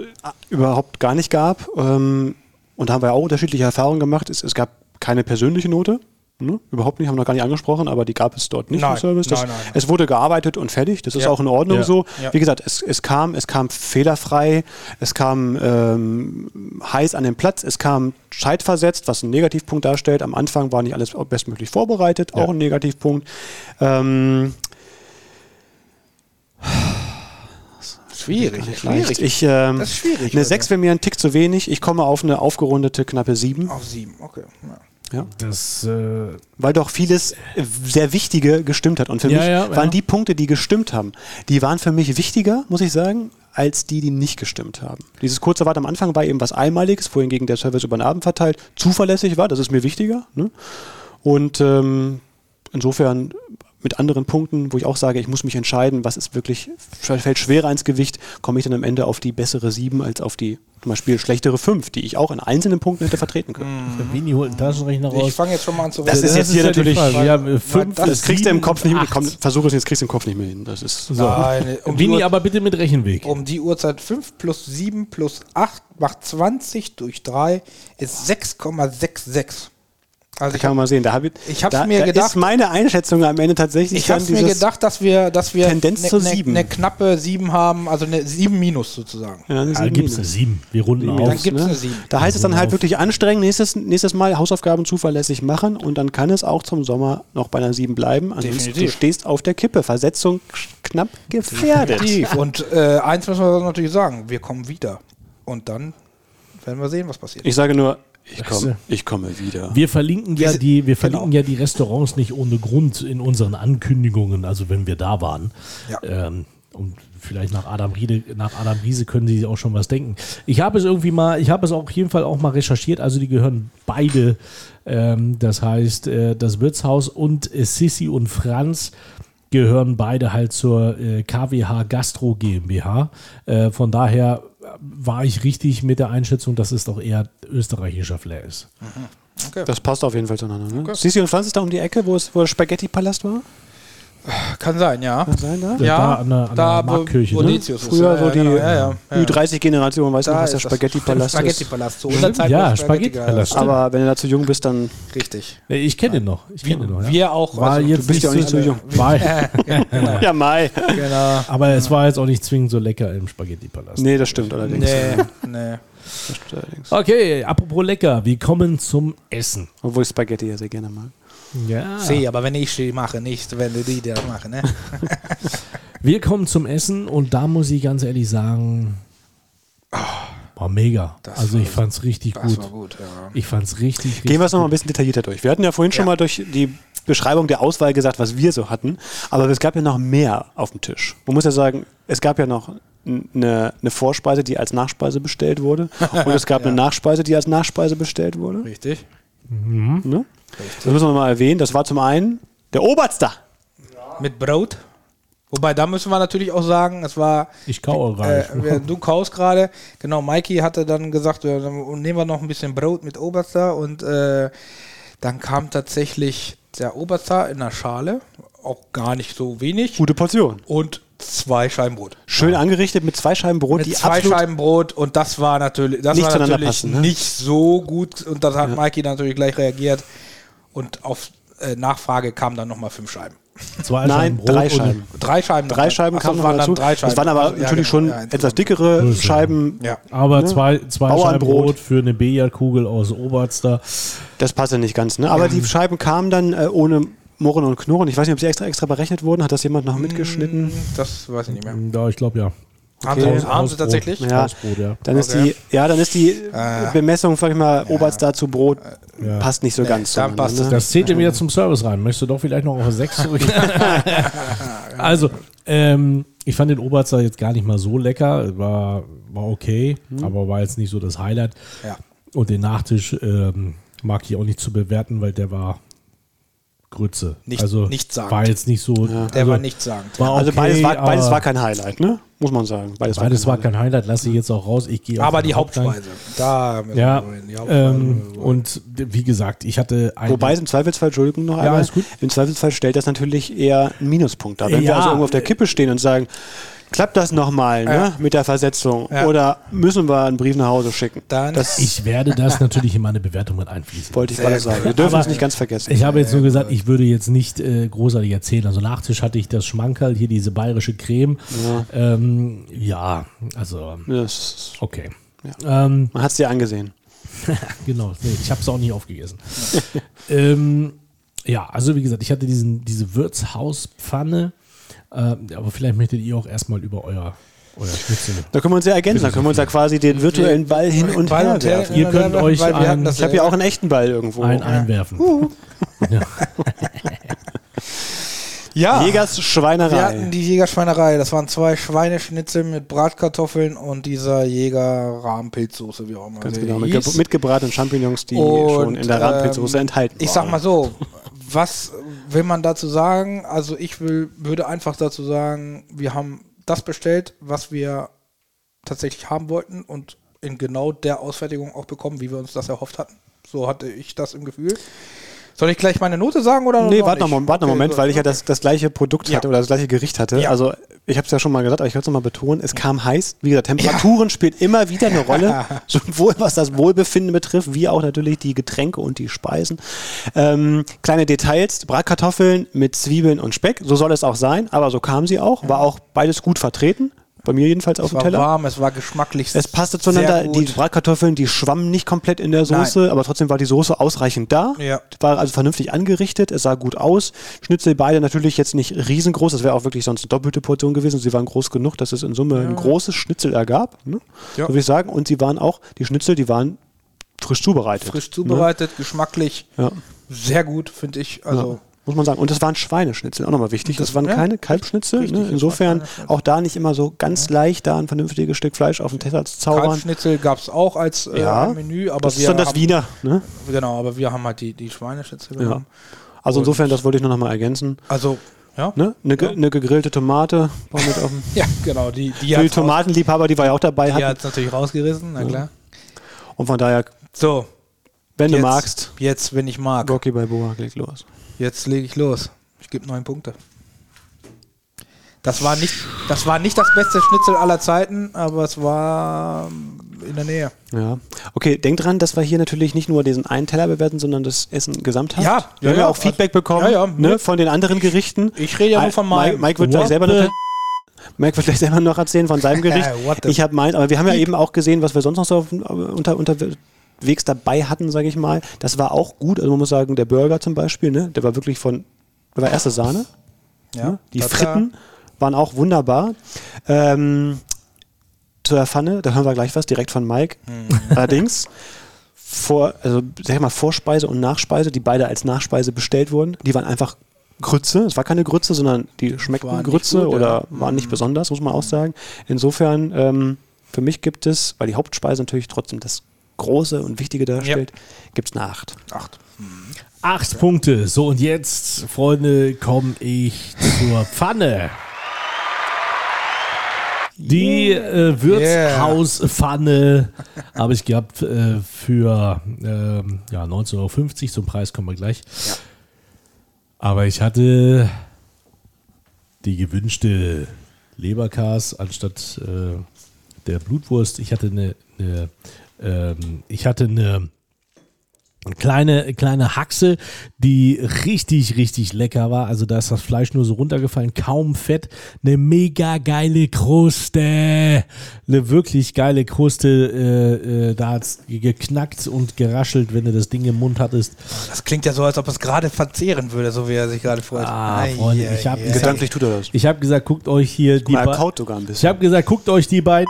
überhaupt gar nicht gab, ähm, und da haben wir auch unterschiedliche Erfahrungen gemacht, ist, es gab keine persönliche Note. Ne? Überhaupt nicht, haben wir noch gar nicht angesprochen, aber die gab es dort nicht Nein, im Service. Das, nein, nein. Es wurde gearbeitet und fertig, das ist Ja. auch in Ordnung Ja. so. Ja. Wie gesagt, es, es kam, es kam fehlerfrei, es kam ähm, heiß an den Platz, es kam zeitversetzt, was einen Negativpunkt darstellt. Am Anfang war nicht alles bestmöglich vorbereitet, auch ein Negativpunkt. Ähm, schwierig, schwierig. ich, ähm, Das ist schwierig, Eine also. 6 wäre mir ein Tick zu wenig. Ich komme auf eine aufgerundete knappe 7. Auf sieben, okay. Ja. Ja. Das, äh, Weil doch vieles äh, sehr Wichtige gestimmt hat. Und für Ja, mich ja, waren die Punkte, die gestimmt haben, die waren für mich wichtiger, muss ich sagen, als die, die nicht gestimmt haben. Dieses kurze Wart am Anfang war eben was Einmaliges, wohingegen der Service über den Abend verteilt zuverlässig war. Das ist mir wichtiger. Ne? Und ähm, insofern mit anderen Punkten, wo ich auch sage, ich muss mich entscheiden, was ist wirklich, fällt schwerer ins Gewicht, komme ich dann am Ende auf die bessere 7 als auf die zum Beispiel schlechtere 5, die ich auch in einzelnen Punkten hätte vertreten können. Der Vini holt einen Taschenrechner raus. Ich fange jetzt schon mal an zu Das ist jetzt hier ja die natürlich-. Wir haben äh, fünf, das Das kriegst du im Kopf nicht mehr. Komm, versuch es jetzt, kriegst du im Kopf nicht mehr hin. Das ist So. Nein, um die Vini, Uhr- aber bitte mit Rechenweg. Um die Uhrzeit 5 plus 7 plus 8 macht 20 durch 3 ist 6,66. Also Da ich kann man habe mal sehen. Da, hab ich, Ich hab's da, mir da gedacht- ist meine Einschätzung am Ende tatsächlich ich dann mir gedacht, dass wir, dass wir Tendenz ne, zur ne, sieben. ne knappe 7 haben, also eine 7 minus sozusagen. Ja, eine Da sieben gibt es eine minus. 7. Wir runden auf. Dann gibt's ne? eine sieben. Da heißt es dann halt Auf. wirklich anstrengen, nächstes, nächstes Mal Hausaufgaben zuverlässig machen und dann kann es auch zum Sommer noch bei einer 7 bleiben. Ansonsten du Definitiv. stehst auf der Kippe. Versetzung knapp gefährdet. Definitiv. Und äh, eins müssen wir natürlich sagen, wir kommen wieder. Und dann werden wir sehen, was passiert. Ich sage nur, ich du? ich komme wieder. Wir verlinken ja die, wir verlinken genau. ja die Restaurants nicht ohne Grund in unseren Ankündigungen, also wenn wir da waren. Ja. Ähm, und vielleicht nach Adam Riede, nach Adam Riese können Sie sich auch schon was denken. Ich habe es irgendwie mal, ich habe es auf jeden Fall auch mal recherchiert, also die gehören beide, ähm, das heißt, äh, das Wirtshaus und äh, Sissi und Franz gehören beide halt zur äh, KWH Gastro GmbH. Äh, von daher war ich richtig mit der Einschätzung, dass es doch eher österreichischer Flair ist. Das passt auf jeden Fall zueinander. Ne? Sisi und Franz ist da um die Ecke, wo, es, wo der Spaghetti-Palast war? Kann sein, ja. Kann sein da? Ja, da an der- an der wo- Marktkirche, wo ne? Früher ja, so ja, die genau, ja, ja, ja. Ü30-Generation, weiß noch, was der Spaghetti-Palast (laughs) ist. Spaghetti-Palast. Zu unserer Zeit Ja, Spaghetti-Palast. Aber wenn du da zu jung bist, dann Richtig. Nee, Ich kenne den noch. Ich kenne den noch. Ja. Wir auch. War also, jetzt bist nicht ja auch nicht so so jung. War, (laughs) ja, Mai. Genau. aber es war jetzt auch nicht zwingend so lecker im Spaghetti-Palast. Nee, das stimmt allerdings. Nee, nee. Okay, apropos lecker, wir kommen zum Essen. Obwohl ich Spaghetti ja sehr gerne mag. Ja. See, aber wenn ich sie mache, nicht wenn die das machen, ne? (laughs) Wir kommen zum Essen und da muss ich ganz ehrlich sagen, war mega. Das Also ich war- fand's richtig Das gut. war gut, ja. Ich fand's richtig, richtig Gehen wir es nochmal ein bisschen detaillierter durch. Wir hatten ja vorhin schon Ja. mal durch die Beschreibung der Auswahl gesagt, was wir so hatten. Aber es gab ja noch mehr auf dem Tisch. Man muss ja sagen, es gab ja noch eine, eine Vorspeise, die als Nachspeise bestellt wurde. (laughs) Und es gab eine Nachspeise, die als Nachspeise bestellt wurde. Richtig. Ne? Das müssen wir mal erwähnen. Das war zum einen der Oberster. Mit Brot. Wobei, da müssen wir natürlich auch sagen, es war. Ich kaue Äh, gerade. wer- du kaust gerade. Genau, Mikey hatte dann gesagt, ja, dann nehmen wir noch ein bisschen Brot mit Oberster und äh, dann kam tatsächlich der Oberster in der Schale, auch gar nicht so wenig, Gute Portion. und zwei Scheiben Brot. Schön angerichtet mit zwei Scheiben Brot, Mit die zwei Scheiben Brot und das war natürlich, das Nicht war natürlich passen, ne? nicht so gut und das hat Mikey natürlich gleich reagiert und auf äh, Nachfrage kamen dann nochmal fünf Scheiben. Zwei Nein, Scheiben drei Scheiben. Drei Scheiben. Drei Scheiben so, kamen waren dazu. dann drei Scheiben. Das waren aber Also, ja, natürlich genau, schon ja, etwas dickere Größer. Scheiben. Ja. Aber zwei, zwei Scheiben Bauernbrot. Brot für eine Billardkugel aus Oberster. Das passte nicht ganz. Ne? Aber die Scheiben kamen dann äh, ohne Murren und Knurren. Ich weiß nicht, ob sie extra extra berechnet wurden. Hat das jemand noch mitgeschnitten? Mm, Das weiß ich nicht mehr. Ja, ich glaube ja. Haben Okay. sie, haben sie tatsächlich? Ja. Hausbrot, ja. Dann ist Okay. die, ja, dann ist die Äh. Bemessung, sag ich mal, Oberster zu Brot Ja. passt nicht so ganz. dann passt es ne? Das zählt ja wieder zum Service rein. Möchtest du doch vielleicht noch auf 6 zurück? (laughs) (laughs) also, ähm, ich fand den Oberster jetzt gar nicht mal so lecker. War, war okay, aber war jetzt nicht so das Highlight. Ja. Und den Nachtisch ähm, mag ich auch nicht zu bewerten, weil der war Grütze. Nicht- also nichtssagend. war jetzt nicht so. Der also, war nicht sagend. War Also okay, beides, war, beides war kein Highlight, ne? Muss man sagen. Beides, beides war Highlight. kein Highlight. Lasse ich jetzt auch raus. Ich gehe auf Aber die. Hauptspeise. Da müssen Ja, wir hin, die Hauptspeise ähm, wir hin. und wie gesagt, ich hatte einen, Wobei es im Zweifelsfall, Entschuldigung noch Ja, einmal, ist gut. im Zweifelsfall stellt das natürlich eher einen Minuspunkt dar. Wenn wir Ja, also irgendwo auf der Kippe stehen und sagen, klappt das nochmal ne, Ja. mit der Versetzung Ja. oder müssen wir einen Brief nach Hause schicken? Dann das ich werde das natürlich in meine Bewertung mit einfließen. wollte ich gerade sagen. Wir dürfen es nicht ganz vergessen. Ich habe jetzt nur gesagt, ich würde jetzt nicht äh, großartig erzählen. Also Nachtisch hatte ich das Schmankerl, hier diese bayerische Creme. Ja, ähm, ja also das, okay. Ähm, man hat es dir angesehen. (laughs) genau, nee, ich habe es auch nicht aufgegessen. (laughs) ähm, ja, also wie gesagt, ich hatte diesen, diese Wirtshauspfanne, äh, aber vielleicht möchtet ihr auch erstmal über euer. Da können wir uns ja ergänzen. Da können wir uns ja quasi den virtuellen Ball hin und Ball her und werfen. Ihr könnt euch weil wir ein- hatten das Ich habe ja auch einen echten Ball irgendwo. Ein einwerfen. Ja. Ja. Jägers Schweinerei. Wir hatten die Jägerschweinerei. Das waren zwei Schweineschnitzel mit Bratkartoffeln und dieser Jäger-Rahmenpilzsoße, wie auch immer. Ganz genau, mit, gebratenen Champignons, die Und, schon in der Rahmenpilzsoße ähm, enthalten Ich waren. sag mal so, was will man dazu sagen? Also ich will, würde einfach dazu sagen, wir haben das bestellt, was wir tatsächlich haben wollten und in genau der Ausfertigung auch bekommen, wie wir uns das erhofft hatten. So hatte ich das im Gefühl. Soll ich gleich meine Note sagen oder Nee, warte noch, warte noch einen Okay, Moment, gut. weil ich ja das, das gleiche Produkt Ja. hatte oder das gleiche Gericht hatte. Ja. Also ich habe es ja schon mal gesagt, aber ich wollte es nochmal betonen, es kam heiß. Wie gesagt, Temperaturen spielt immer wieder eine Rolle, (laughs) sowohl was das Wohlbefinden betrifft, wie auch natürlich die Getränke und die Speisen. Ähm, kleine Details, Bratkartoffeln mit Zwiebeln und Speck, so soll es auch sein, aber so kam sie auch, war auch beides gut vertreten, bei mir jedenfalls auf Es dem war Teller. warm, es war geschmacklich Es passte zueinander. Die. Bratkartoffeln, die schwammen nicht komplett in der Soße, aber trotzdem war die Soße ausreichend da. Ja. War also vernünftig angerichtet. Es sah gut aus. Schnitzel beide natürlich jetzt nicht riesengroß. Das wäre auch wirklich sonst eine doppelte Portion gewesen. Sie waren groß genug, dass es in Summe ein großes Schnitzel ergab. Ne? Ja. So würde ich sagen. Und sie waren auch, die Schnitzel, die waren frisch zubereitet. frisch zubereitet, geschmacklich Ne? Ja. sehr gut, finde ich. Also ja. Muss man sagen. Und das waren Schweineschnitzel, auch nochmal wichtig. Das, Das- waren ja, keine Kalbschnitzel. richtig, Ne? das waren Insofern auch da nicht immer so ganz leicht, da ein vernünftiges Stück Fleisch auf den Teller zu zaubern. Kalbschnitzel gab es auch als äh, Ja, Menü, aber das wir ist dann das haben, Wiener. Ne? Genau, aber wir haben halt die, die Schweineschnitzel Ja. genommen. Also Und- insofern, das wollte ich nur noch mal ergänzen. Also, ja. Ne? Eine, ge- Ja. eine gegrillte Tomate. war mit auf dem- (laughs) Ja, genau, die, die Für die hat es Tomatenliebhaber, die wir ja auch dabei die hatten. hat's natürlich rausgerissen, na klar. Und von daher, So, wenn du jetzt, magst, jetzt, wenn ich mag, Rocky Balboa, leg los. Jetzt lege ich los. Ich gebe neun Punkte. Das war, nicht, das war nicht das beste Schnitzel aller Zeiten, aber es war in der Nähe. Ja. Okay, denk dran, dass wir hier natürlich nicht nur diesen einen Teller bewerten, sondern das Essen gesamthaft. Ja, wir ja, haben ja auch Feedback bekommen Ja, ja. Ne, von den anderen Gerichten. Ich rede ja nur von Mike, meinem. Mike wird gleich selber noch Mike wird gleich selber noch erzählen von seinem (laughs) Gericht. Ich habe mein, aber wir haben ja eben auch gesehen, was wir sonst noch so auf, unter, unterwegs dabei hatten, sage ich mal. Das war auch gut. Also man muss sagen, der Burger zum Beispiel, ne, der war wirklich von, der war erste Sahne. Ja, Die das Fritten waren auch wunderbar. Ähm, zur Pfanne, da hören wir gleich was, direkt von Mike. Mhm. Allerdings, vor, also sag ich mal, Vorspeise und Nachspeise, die beide als Nachspeise bestellt wurden, die waren einfach Grütze. Es war keine Grütze, sondern die schmeckten Waren Grütze gut, oder ja. Mhm. waren nicht besonders, muss man auch sagen. Insofern, ähm, für mich gibt es, weil die Hauptspeise natürlich trotzdem das Große und Wichtige darstellt, gibt es eine Acht. Acht. Acht Punkte. So, und jetzt, Freunde, komme ich zur Pfanne. Die äh, Wirtshauspfanne habe ich gehabt äh, für ähm, ja, 19,50 Euro. Zum Preis kommen wir gleich. Aber ich hatte die gewünschte Leberkas anstatt äh, der Blutwurst. Ich hatte eine, eine ähm, ich hatte eine kleine, kleine Haxe, die richtig, richtig lecker war. Also da ist das Fleisch nur so runtergefallen, kaum Fett. Eine mega geile Kruste. Eine wirklich geile Kruste. Äh, äh, da hat es geknackt und geraschelt, wenn du das Ding im Mund hattest. Das klingt ja so, als ob es gerade verzehren würde, so wie er sich gerade freut. Ah, Freunde, ich hab ei, gesagt- Gedanklich tut er das. Ich habe gesagt, guckt euch hier die ba- kaut sogar ein Ich habe gesagt, guckt euch die beiden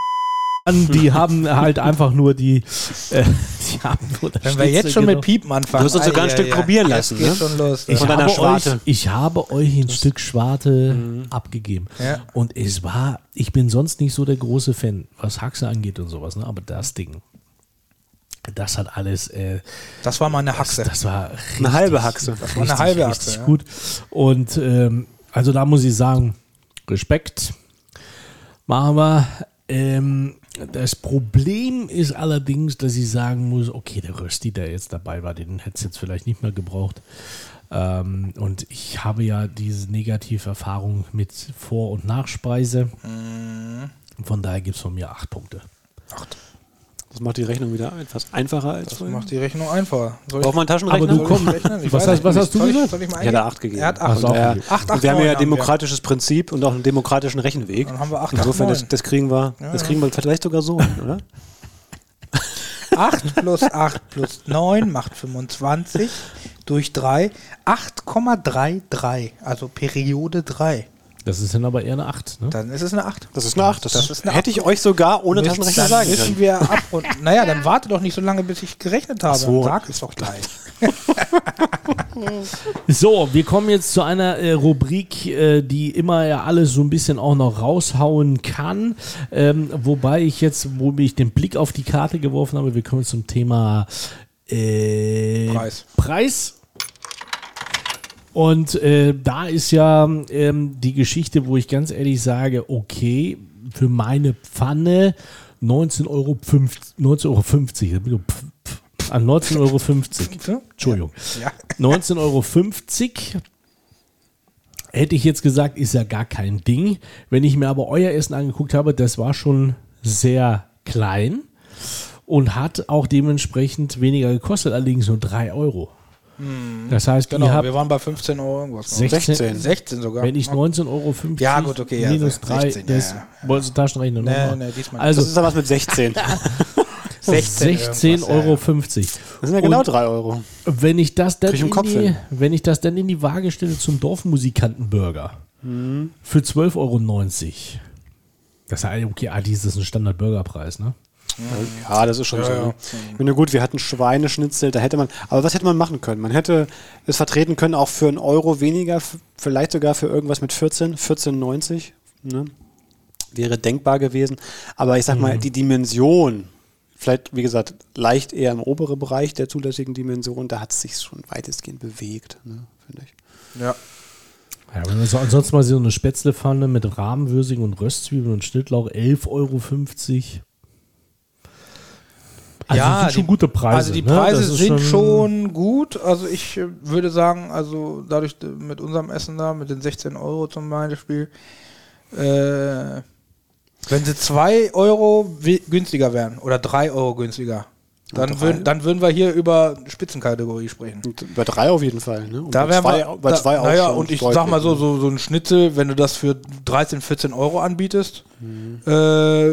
an, die (laughs) haben halt einfach nur die, äh, die haben nur das Wenn wir jetzt schon mit genommen. Piepen anfangen. Du hast uns sogar ein ei, Stück probieren lassen, geht ne? schon los. Ich habe, euch, Schwarte. ich habe euch ein Stück Schwarte abgegeben. Ja. Und es war, ich bin sonst nicht so der große Fan, was Haxe angeht und sowas, ne? aber das Ding, das hat alles, äh, Das war mal eine das, Haxe. das war richtig, Eine halbe Haxe. Das war eine halbe Haxe, richtig ja. gut. Und ähm, also da muss ich sagen, Respekt. Machen wir. Ähm, das Problem ist allerdings, dass ich sagen muss, okay, der Rösti, der jetzt dabei war, den hätte es jetzt vielleicht nicht mehr gebraucht. Ähm, und ich habe ja diese negative Erfahrung mit Vor- und Nachspeise. Mhm. Von daher gibt es von mir acht Punkte. Das macht die Rechnung wieder etwas einfacher als Das vorher. macht die Rechnung einfacher. Soll Braucht man einen Taschenrechner? Aber du komm- was hast- was hast du gesagt? ich hatte eingeben? acht gegeben. Er hat Ach acht. so, Und, äh, okay. Acht, acht, und wir haben ja neun ein demokratisches Prinzip und auch einen demokratischen Rechenweg. Dann haben wir acht, Insofern, acht, das, neun. das kriegen wir, Ja, das ja. kriegen wir vielleicht sogar so, hin, oder? (laughs) 8 plus 8 plus 9 macht 25 durch 3. 8,33. Also Periode 3. Das ist dann aber eher eine acht. Ne? Dann ist es eine 8. Das ist eine 8. Das, Das ist eine hätte ich euch sogar ohne Taschenrechner dann sagen müssen können. wir ab und (laughs) naja, dann warte doch nicht so lange, bis ich gerechnet habe. so. Sag es doch gleich. (laughs) So, wir kommen jetzt zu einer äh, Rubrik, äh, die immer ja alles so ein bisschen auch noch raushauen kann. Ähm, wobei ich jetzt, wo ich den Blick auf die Karte geworfen habe, wir kommen zum Thema äh, Preis. Preis. Und äh, da ist ja ähm, die Geschichte, wo ich ganz ehrlich sage, okay, für meine Pfanne 19,50 Euro. 19,50 Euro. Pf- pf- An 19,50 Euro. (laughs) Entschuldigung. Ja. 19,50 Euro. Hätte ich jetzt gesagt, ist ja gar kein Ding. Wenn ich mir aber euer Essen angeguckt habe, das war schon sehr klein und hat auch dementsprechend weniger gekostet, allerdings nur 3 Euro. Das heißt, Genau, ihr habt wir waren bei 15 Euro irgendwas. 16, 16. 16 sogar. wenn ich 19,50 Euro Ja, gut, okay, ja, minus 3, 16, ja, das ja. wolltest du Taschenrechner Nee, nochmal? nee, diesmal also Das ist aber was mit 16. 16 16,50 irgendwas, ja, ja. Euro. Das sind ja genau Und 3 Euro. Wenn ich das dann ich in Kopf die, hin. wenn ich das dann in die Waage stelle zum Dorfmusikantenburger Mhm. für 12,90 Euro. Das heißt, okay, ah, dies ist ein Standard-Burgerpreis, ne? Ja, das ist schon so. Ne? Ich meine, gut, wir hatten Schweineschnitzel, da hätte man, aber was hätte man machen können? Man hätte es vertreten können, auch für einen Euro weniger, vielleicht sogar für irgendwas mit 14, 14,90. Ne? Wäre denkbar gewesen. Aber ich sag mal, die Dimension, vielleicht, wie gesagt, leicht eher im oberen Bereich der zulässigen Dimension, da hat es sich schon weitestgehend bewegt, ne? finde ich. Ja. Ja, wenn man so, ansonsten mal so eine Spätzlepfanne mit Rahmenwürsigen und Röstzwiebeln und Schnittlauch, 11,50 Euro. Also Ja, sind schon die- gute Preise. Also die ne? Preise ist sind schon, gut. Also ich äh, würde sagen, also dadurch mit unserem Essen da, mit den 16 Euro zum Beispiel, äh, wenn sie 2 Euro günstiger wären oder 3 Euro günstiger, dann, würden, dann würden wir hier über Spitzenkategorie sprechen. Und bei drei auf jeden Fall. Ne? Und Da bei wären zwei, wir, bei da, zwei auch naja, schon und ich sag mal so, ne? so, so ein Schnitzel, wenn du das für 13, 14 Euro anbietest, Mhm. äh,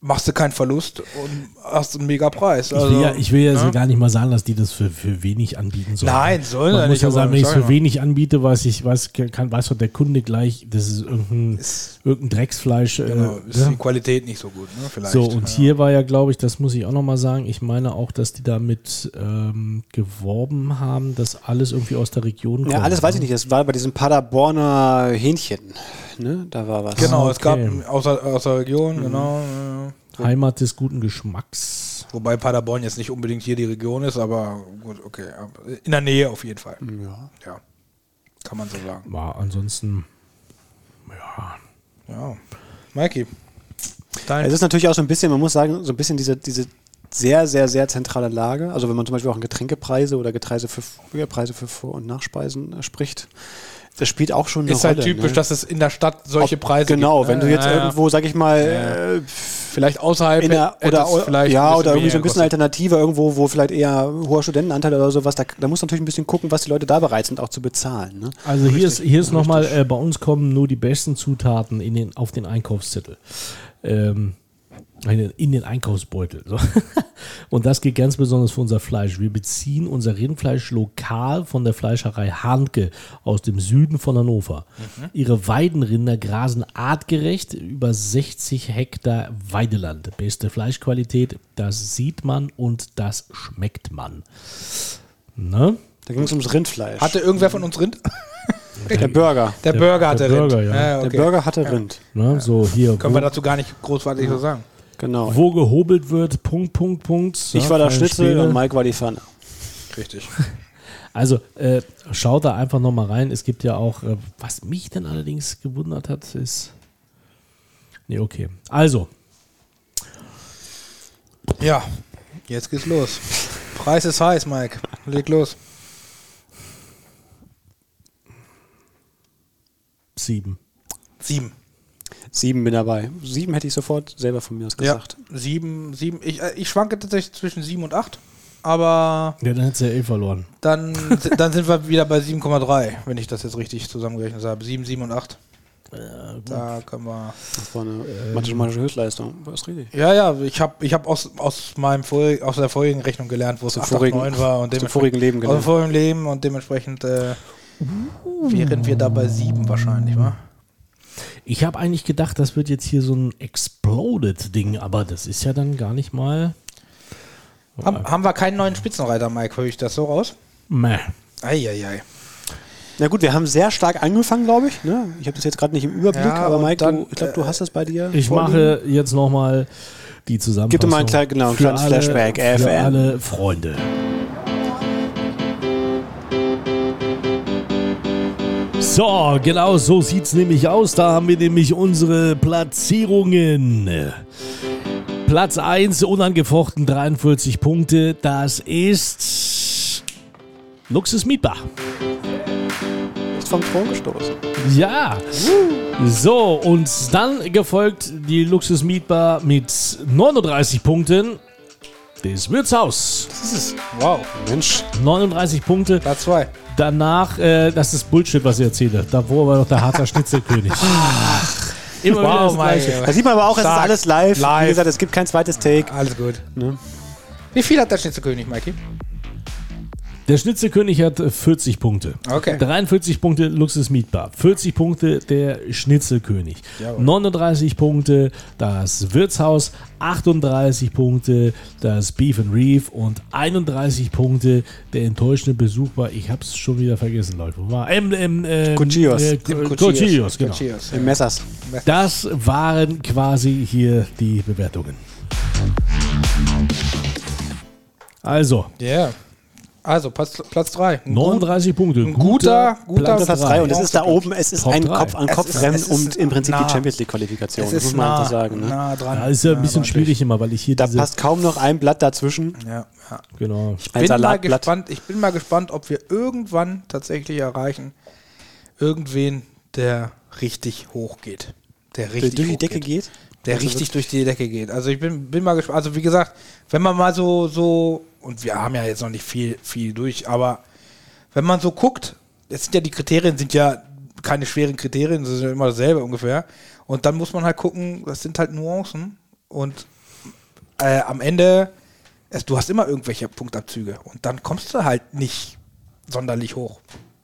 machst du keinen Verlust und hast einen mega Preis. Ich Also, will ja, ich will ja, ne? so gar nicht mal sagen, dass die das für, für wenig anbieten sollen. Nein, sollen Man muss nicht, ja sagen, wenn ich es für wenig anbiete, weiß ich, weiß, kann, weiß doch der Kunde gleich, das ist irgendein, irgendein Drecksfleisch. Genau, äh, ist ja. die Qualität nicht so gut, ne? Vielleicht. So, und ja. hier war ja, glaube ich, das muss ich auch nochmal sagen, ich meine auch, dass die damit ähm, geworben haben, dass alles irgendwie aus der Region kommt. Ja, alles weiß ich nicht. Das war bei diesem Paderborner Hähnchen. Ne? Da war was. Genau, Ah, es gab okay. aus der, aus der Region, Mhm. genau. ja. Heimat des guten Geschmacks. Wobei Paderborn jetzt nicht unbedingt hier die Region ist, aber gut, okay. In der Nähe auf jeden Fall. Ja. Ja. Kann man so sagen. War ansonsten, ja, Ja. Mikey. Dein Es ist natürlich auch so ein bisschen, man muss sagen, so ein bisschen diese, diese sehr, sehr, sehr zentrale Lage. Also wenn man zum Beispiel auch an Getränkepreise oder Getreise für, Preise für Vor- und Nachspeisen äh, spricht, das spielt auch schon eine ist Rolle. halt typisch, ne? dass es in der Stadt solche Ob- Preise Genau, gibt. wenn du jetzt Ja, ja. irgendwo, sag ich mal, äh, vielleicht außerhalb in der, oder, es vielleicht ja, ein oder irgendwie so ein bisschen. Alternative irgendwo, wo vielleicht eher hoher Studentenanteil oder sowas, da, da muss natürlich ein bisschen gucken, was die Leute da bereit sind, auch zu bezahlen. Ne? Also hier ist, hier ist nochmal, äh, bei uns kommen nur die besten Zutaten in den, auf den Einkaufszettel. Ähm, in in den Einkaufsbeutel. So. (laughs) Und das geht ganz besonders für unser Fleisch. Wir beziehen unser Rindfleisch lokal von der Fleischerei Hahnke aus dem Süden von Hannover. Ihre Weidenrinder grasen artgerecht über 60 Hektar Weideland. Beste Fleischqualität, das sieht man und das schmeckt man. Ne? Da ging es ums Rindfleisch. Hatte irgendwer von uns Rind? (laughs) der Burger. Der, Burger der hatte Burger, Rind. ja. okay. Der Burger hatte Rind. Ne? So hier. Können wir dazu gar nicht großartig so sagen. Genau. wo gehobelt wird, Punkt, Punkt, Punkt. ich Ja, war der Schnitzel Späne. und Mike war die Pfanne. Richtig. (laughs) Also äh, schaut da einfach nochmal rein. Es gibt ja auch, äh, was mich dann allerdings gewundert hat, ist. Nee, okay. Also, Ja, jetzt geht's los. Preis ist heiß, Mike. Leg los. sieben. Sieben. Sieben bin dabei. Sieben hätte ich sofort selber von mir aus Ja, gesagt. sieben, sieben. Ich, äh, ich schwanke tatsächlich zwischen sieben und acht. Aber Ja, dann hättest du ja eh verloren. dann, (laughs) dann sind wir wieder bei 7,3, wenn ich das jetzt richtig zusammengerechnet habe. 7, 7 und 8. da können wir. Das war eine mathematische Höchstleistung. War das richtig? Ja, ja, ich habe ich hab aus, aus, meinem vor, aus der vorigen Rechnung gelernt, wo es Zum 8, vorigen- 9 war. Und Zum dementsprechend- vorigen Leben Aus dem vorigen Leben und dementsprechend äh, wären wir da bei 7 wahrscheinlich, wa? Ich habe eigentlich gedacht, das wird jetzt hier so ein Exploded-Ding, aber das ist ja dann gar nicht mal. Haben, haben wir keinen neuen Spitzenreiter, Mike? Höre ich das so raus? Meh. Eieiei. Na gut, wir haben sehr stark angefangen, glaube ich. Ne? Ich habe das jetzt gerade nicht im Überblick, Ja, aber Mike, dann, du, ich glaube, du hast das bei dir. Ich vorliegen. mache jetzt nochmal die Zusammenfassung. Gib dir mal ein klein- genau, ein kleines Flashback, Für FM. alle Freunde. So, genau so sieht es nämlich aus. Da haben wir nämlich unsere Platzierungen. Platz 1, unangefochten 43 Punkte. Das ist Luxus Mietbar. Ist vom Thron gestoßen. Ja. So, und dann gefolgt die Luxus Mietbar mit 39 Punkten. Das Wirtshaus. Das ist wow. Mensch, 39 Punkte. Platz 2. Danach, äh, das ist Bullshit, was ich erzähle. Davor war noch der Harzer Schnitzelkönig. (laughs) Immer wieder das Wow, Gleiche. Da sieht man aber auch, es ist Stark. alles live. Live. Wie gesagt, es gibt kein zweites Take. Alles gut. Ne? Wie viel hat der Schnitzelkönig, Mikey? Der Schnitzelkönig hat äh, 40 Punkte. Okay. 43 Punkte Luxus Mietbar. 40 Punkte der Schnitzelkönig. Jawohl. 39 Punkte das Wirtshaus. 38 Punkte das Beef and Reef. Und 31 Punkte der enttäuschende Besuch war, ich hab's schon wieder vergessen, Leute. Wo war? Ähm, ähm, ähm, Cuchillos. Äh, Cuchillos, genau. Cuchillos, Im ja. Messers. Das waren quasi hier die Bewertungen. Also, Ja. Also, Platz, Platz 3. 39 Punkte. ein guter- guter Platz 3 und es ist da oben, es ist Top ein drei. Kopf an Kopf Rennen um im Prinzip nah. die Champions League Qualifikation. Es Das ist muss man nah, einfach sagen. Ne? nah dran. Ja, ist ja ein bisschen schwierig immer, weil ich hier Da diese... passt kaum noch ein Blatt dazwischen. Ja, ja. Genau. Ein bin mal gespannt, ich bin mal gespannt, ob wir irgendwann tatsächlich erreichen, irgendwen, der richtig hoch geht. Der Der richtig durch die hoch Decke geht. Der Also richtig durch die Decke geht. Also ich bin, bin mal gespannt. Also wie gesagt, wenn man mal so, so, und wir haben ja jetzt noch nicht viel, viel durch, aber wenn man so guckt, jetzt sind ja die Kriterien sind ja keine schweren Kriterien, das ist ja immer dasselbe ungefähr. Und dann muss man halt gucken, das sind halt Nuancen. Und äh, am Ende, es, du hast immer irgendwelche Punktabzüge. Und dann kommst du halt nicht sonderlich hoch.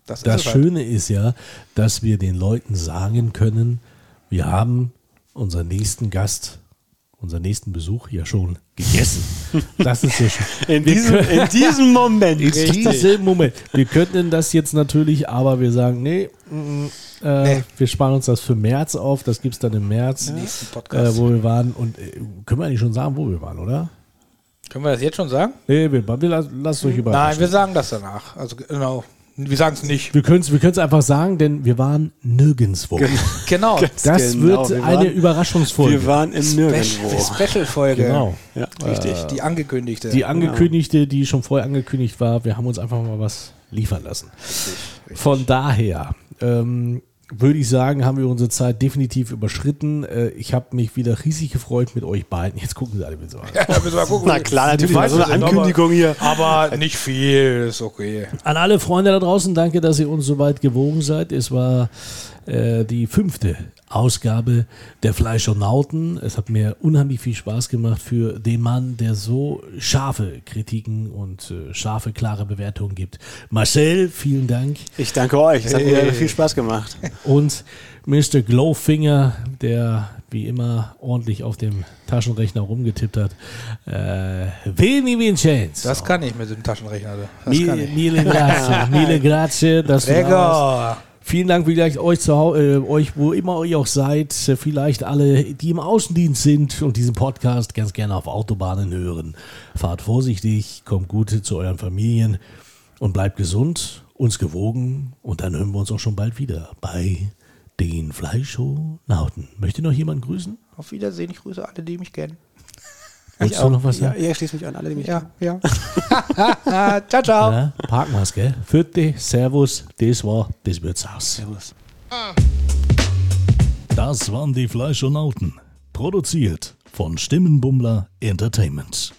Das, Das ist halt. Schöne ist ja, dass wir den Leuten sagen können, wir haben unseren nächsten Gast, unseren nächsten Besuch ja schon gegessen. Das ist ja schön. In diesem, können- in diesem Moment. In diesem Moment. Wir könnten das jetzt natürlich, aber wir sagen, nee, mm, äh, Nee. wir sparen uns das für März auf. Das gibt es dann im März, äh, wo wir waren. Und äh, können wir eigentlich schon sagen, wo wir waren, oder? Können wir das jetzt schon sagen? Nee, wir, wir lass, lasst euch überraschen. Nein, wir sagen das danach. Also genau. Wir sagen es nicht. wir können es wir können's einfach sagen, denn wir waren nirgendwo. (laughs) Genau. Das Genau, wird wir eine waren- Überraschungsfolge. Wir waren im Nirgendwo. Special-Folge. Genau. Ja, Richtig, die angekündigte. Die angekündigte, die schon vorher angekündigt war, wir haben uns einfach mal was liefern lassen. Von daher ähm, würde ich sagen, haben wir unsere Zeit definitiv überschritten. Äh, ich habe mich wieder riesig gefreut mit euch beiden. Jetzt gucken sie alle wieder so an. (laughs) Ja, müssen wir mal gucken. Na klar, natürlich, Ich weiß, so eine wir sind Ankündigung hier. Aber nicht viel, ist okay. An alle Freunde da draußen, danke, dass ihr uns so weit gewogen seid. Es war äh, die fünfte Ausgabe der Fleischonauten. Es hat mir unheimlich viel Spaß gemacht für den Mann, der so scharfe Kritiken und äh, scharfe, klare Bewertungen gibt. Marcel, vielen Dank. Ich danke euch. Es hat mir viel Spaß gemacht. Und Mr. Glowfinger, der wie immer ordentlich auf dem Taschenrechner rumgetippt hat. Äh, Veni Vincenzo. Das kann ich mit dem Taschenrechner. Das kann Mille, ich. mille (laughs) grazie, mille grazie, dass du da warst. Lecker. Vielen Dank vielleicht euch zu äh, euch, wo immer ihr auch seid, äh, vielleicht alle, die im Außendienst sind und diesen Podcast ganz gerne auf Autobahnen hören. Fahrt vorsichtig, kommt gut zu euren Familien und bleibt gesund, uns gewogen und dann hören wir uns auch schon bald wieder bei den Fleischonauten. Möchte noch jemand grüßen? Auf Wiedersehen. Ich grüße alle, die mich kennen. Willst du noch was Ja, sagen? ihr schließt mich an, alle, die mich Ja, ja. (laughs) (laughs) ciao, ciao. Ja, parken wir's, gell? Vierte, Servus, das war das Wirtshaus. Servus. Das waren die Fleischonauten. Produziert von Stimmenbummler Entertainment.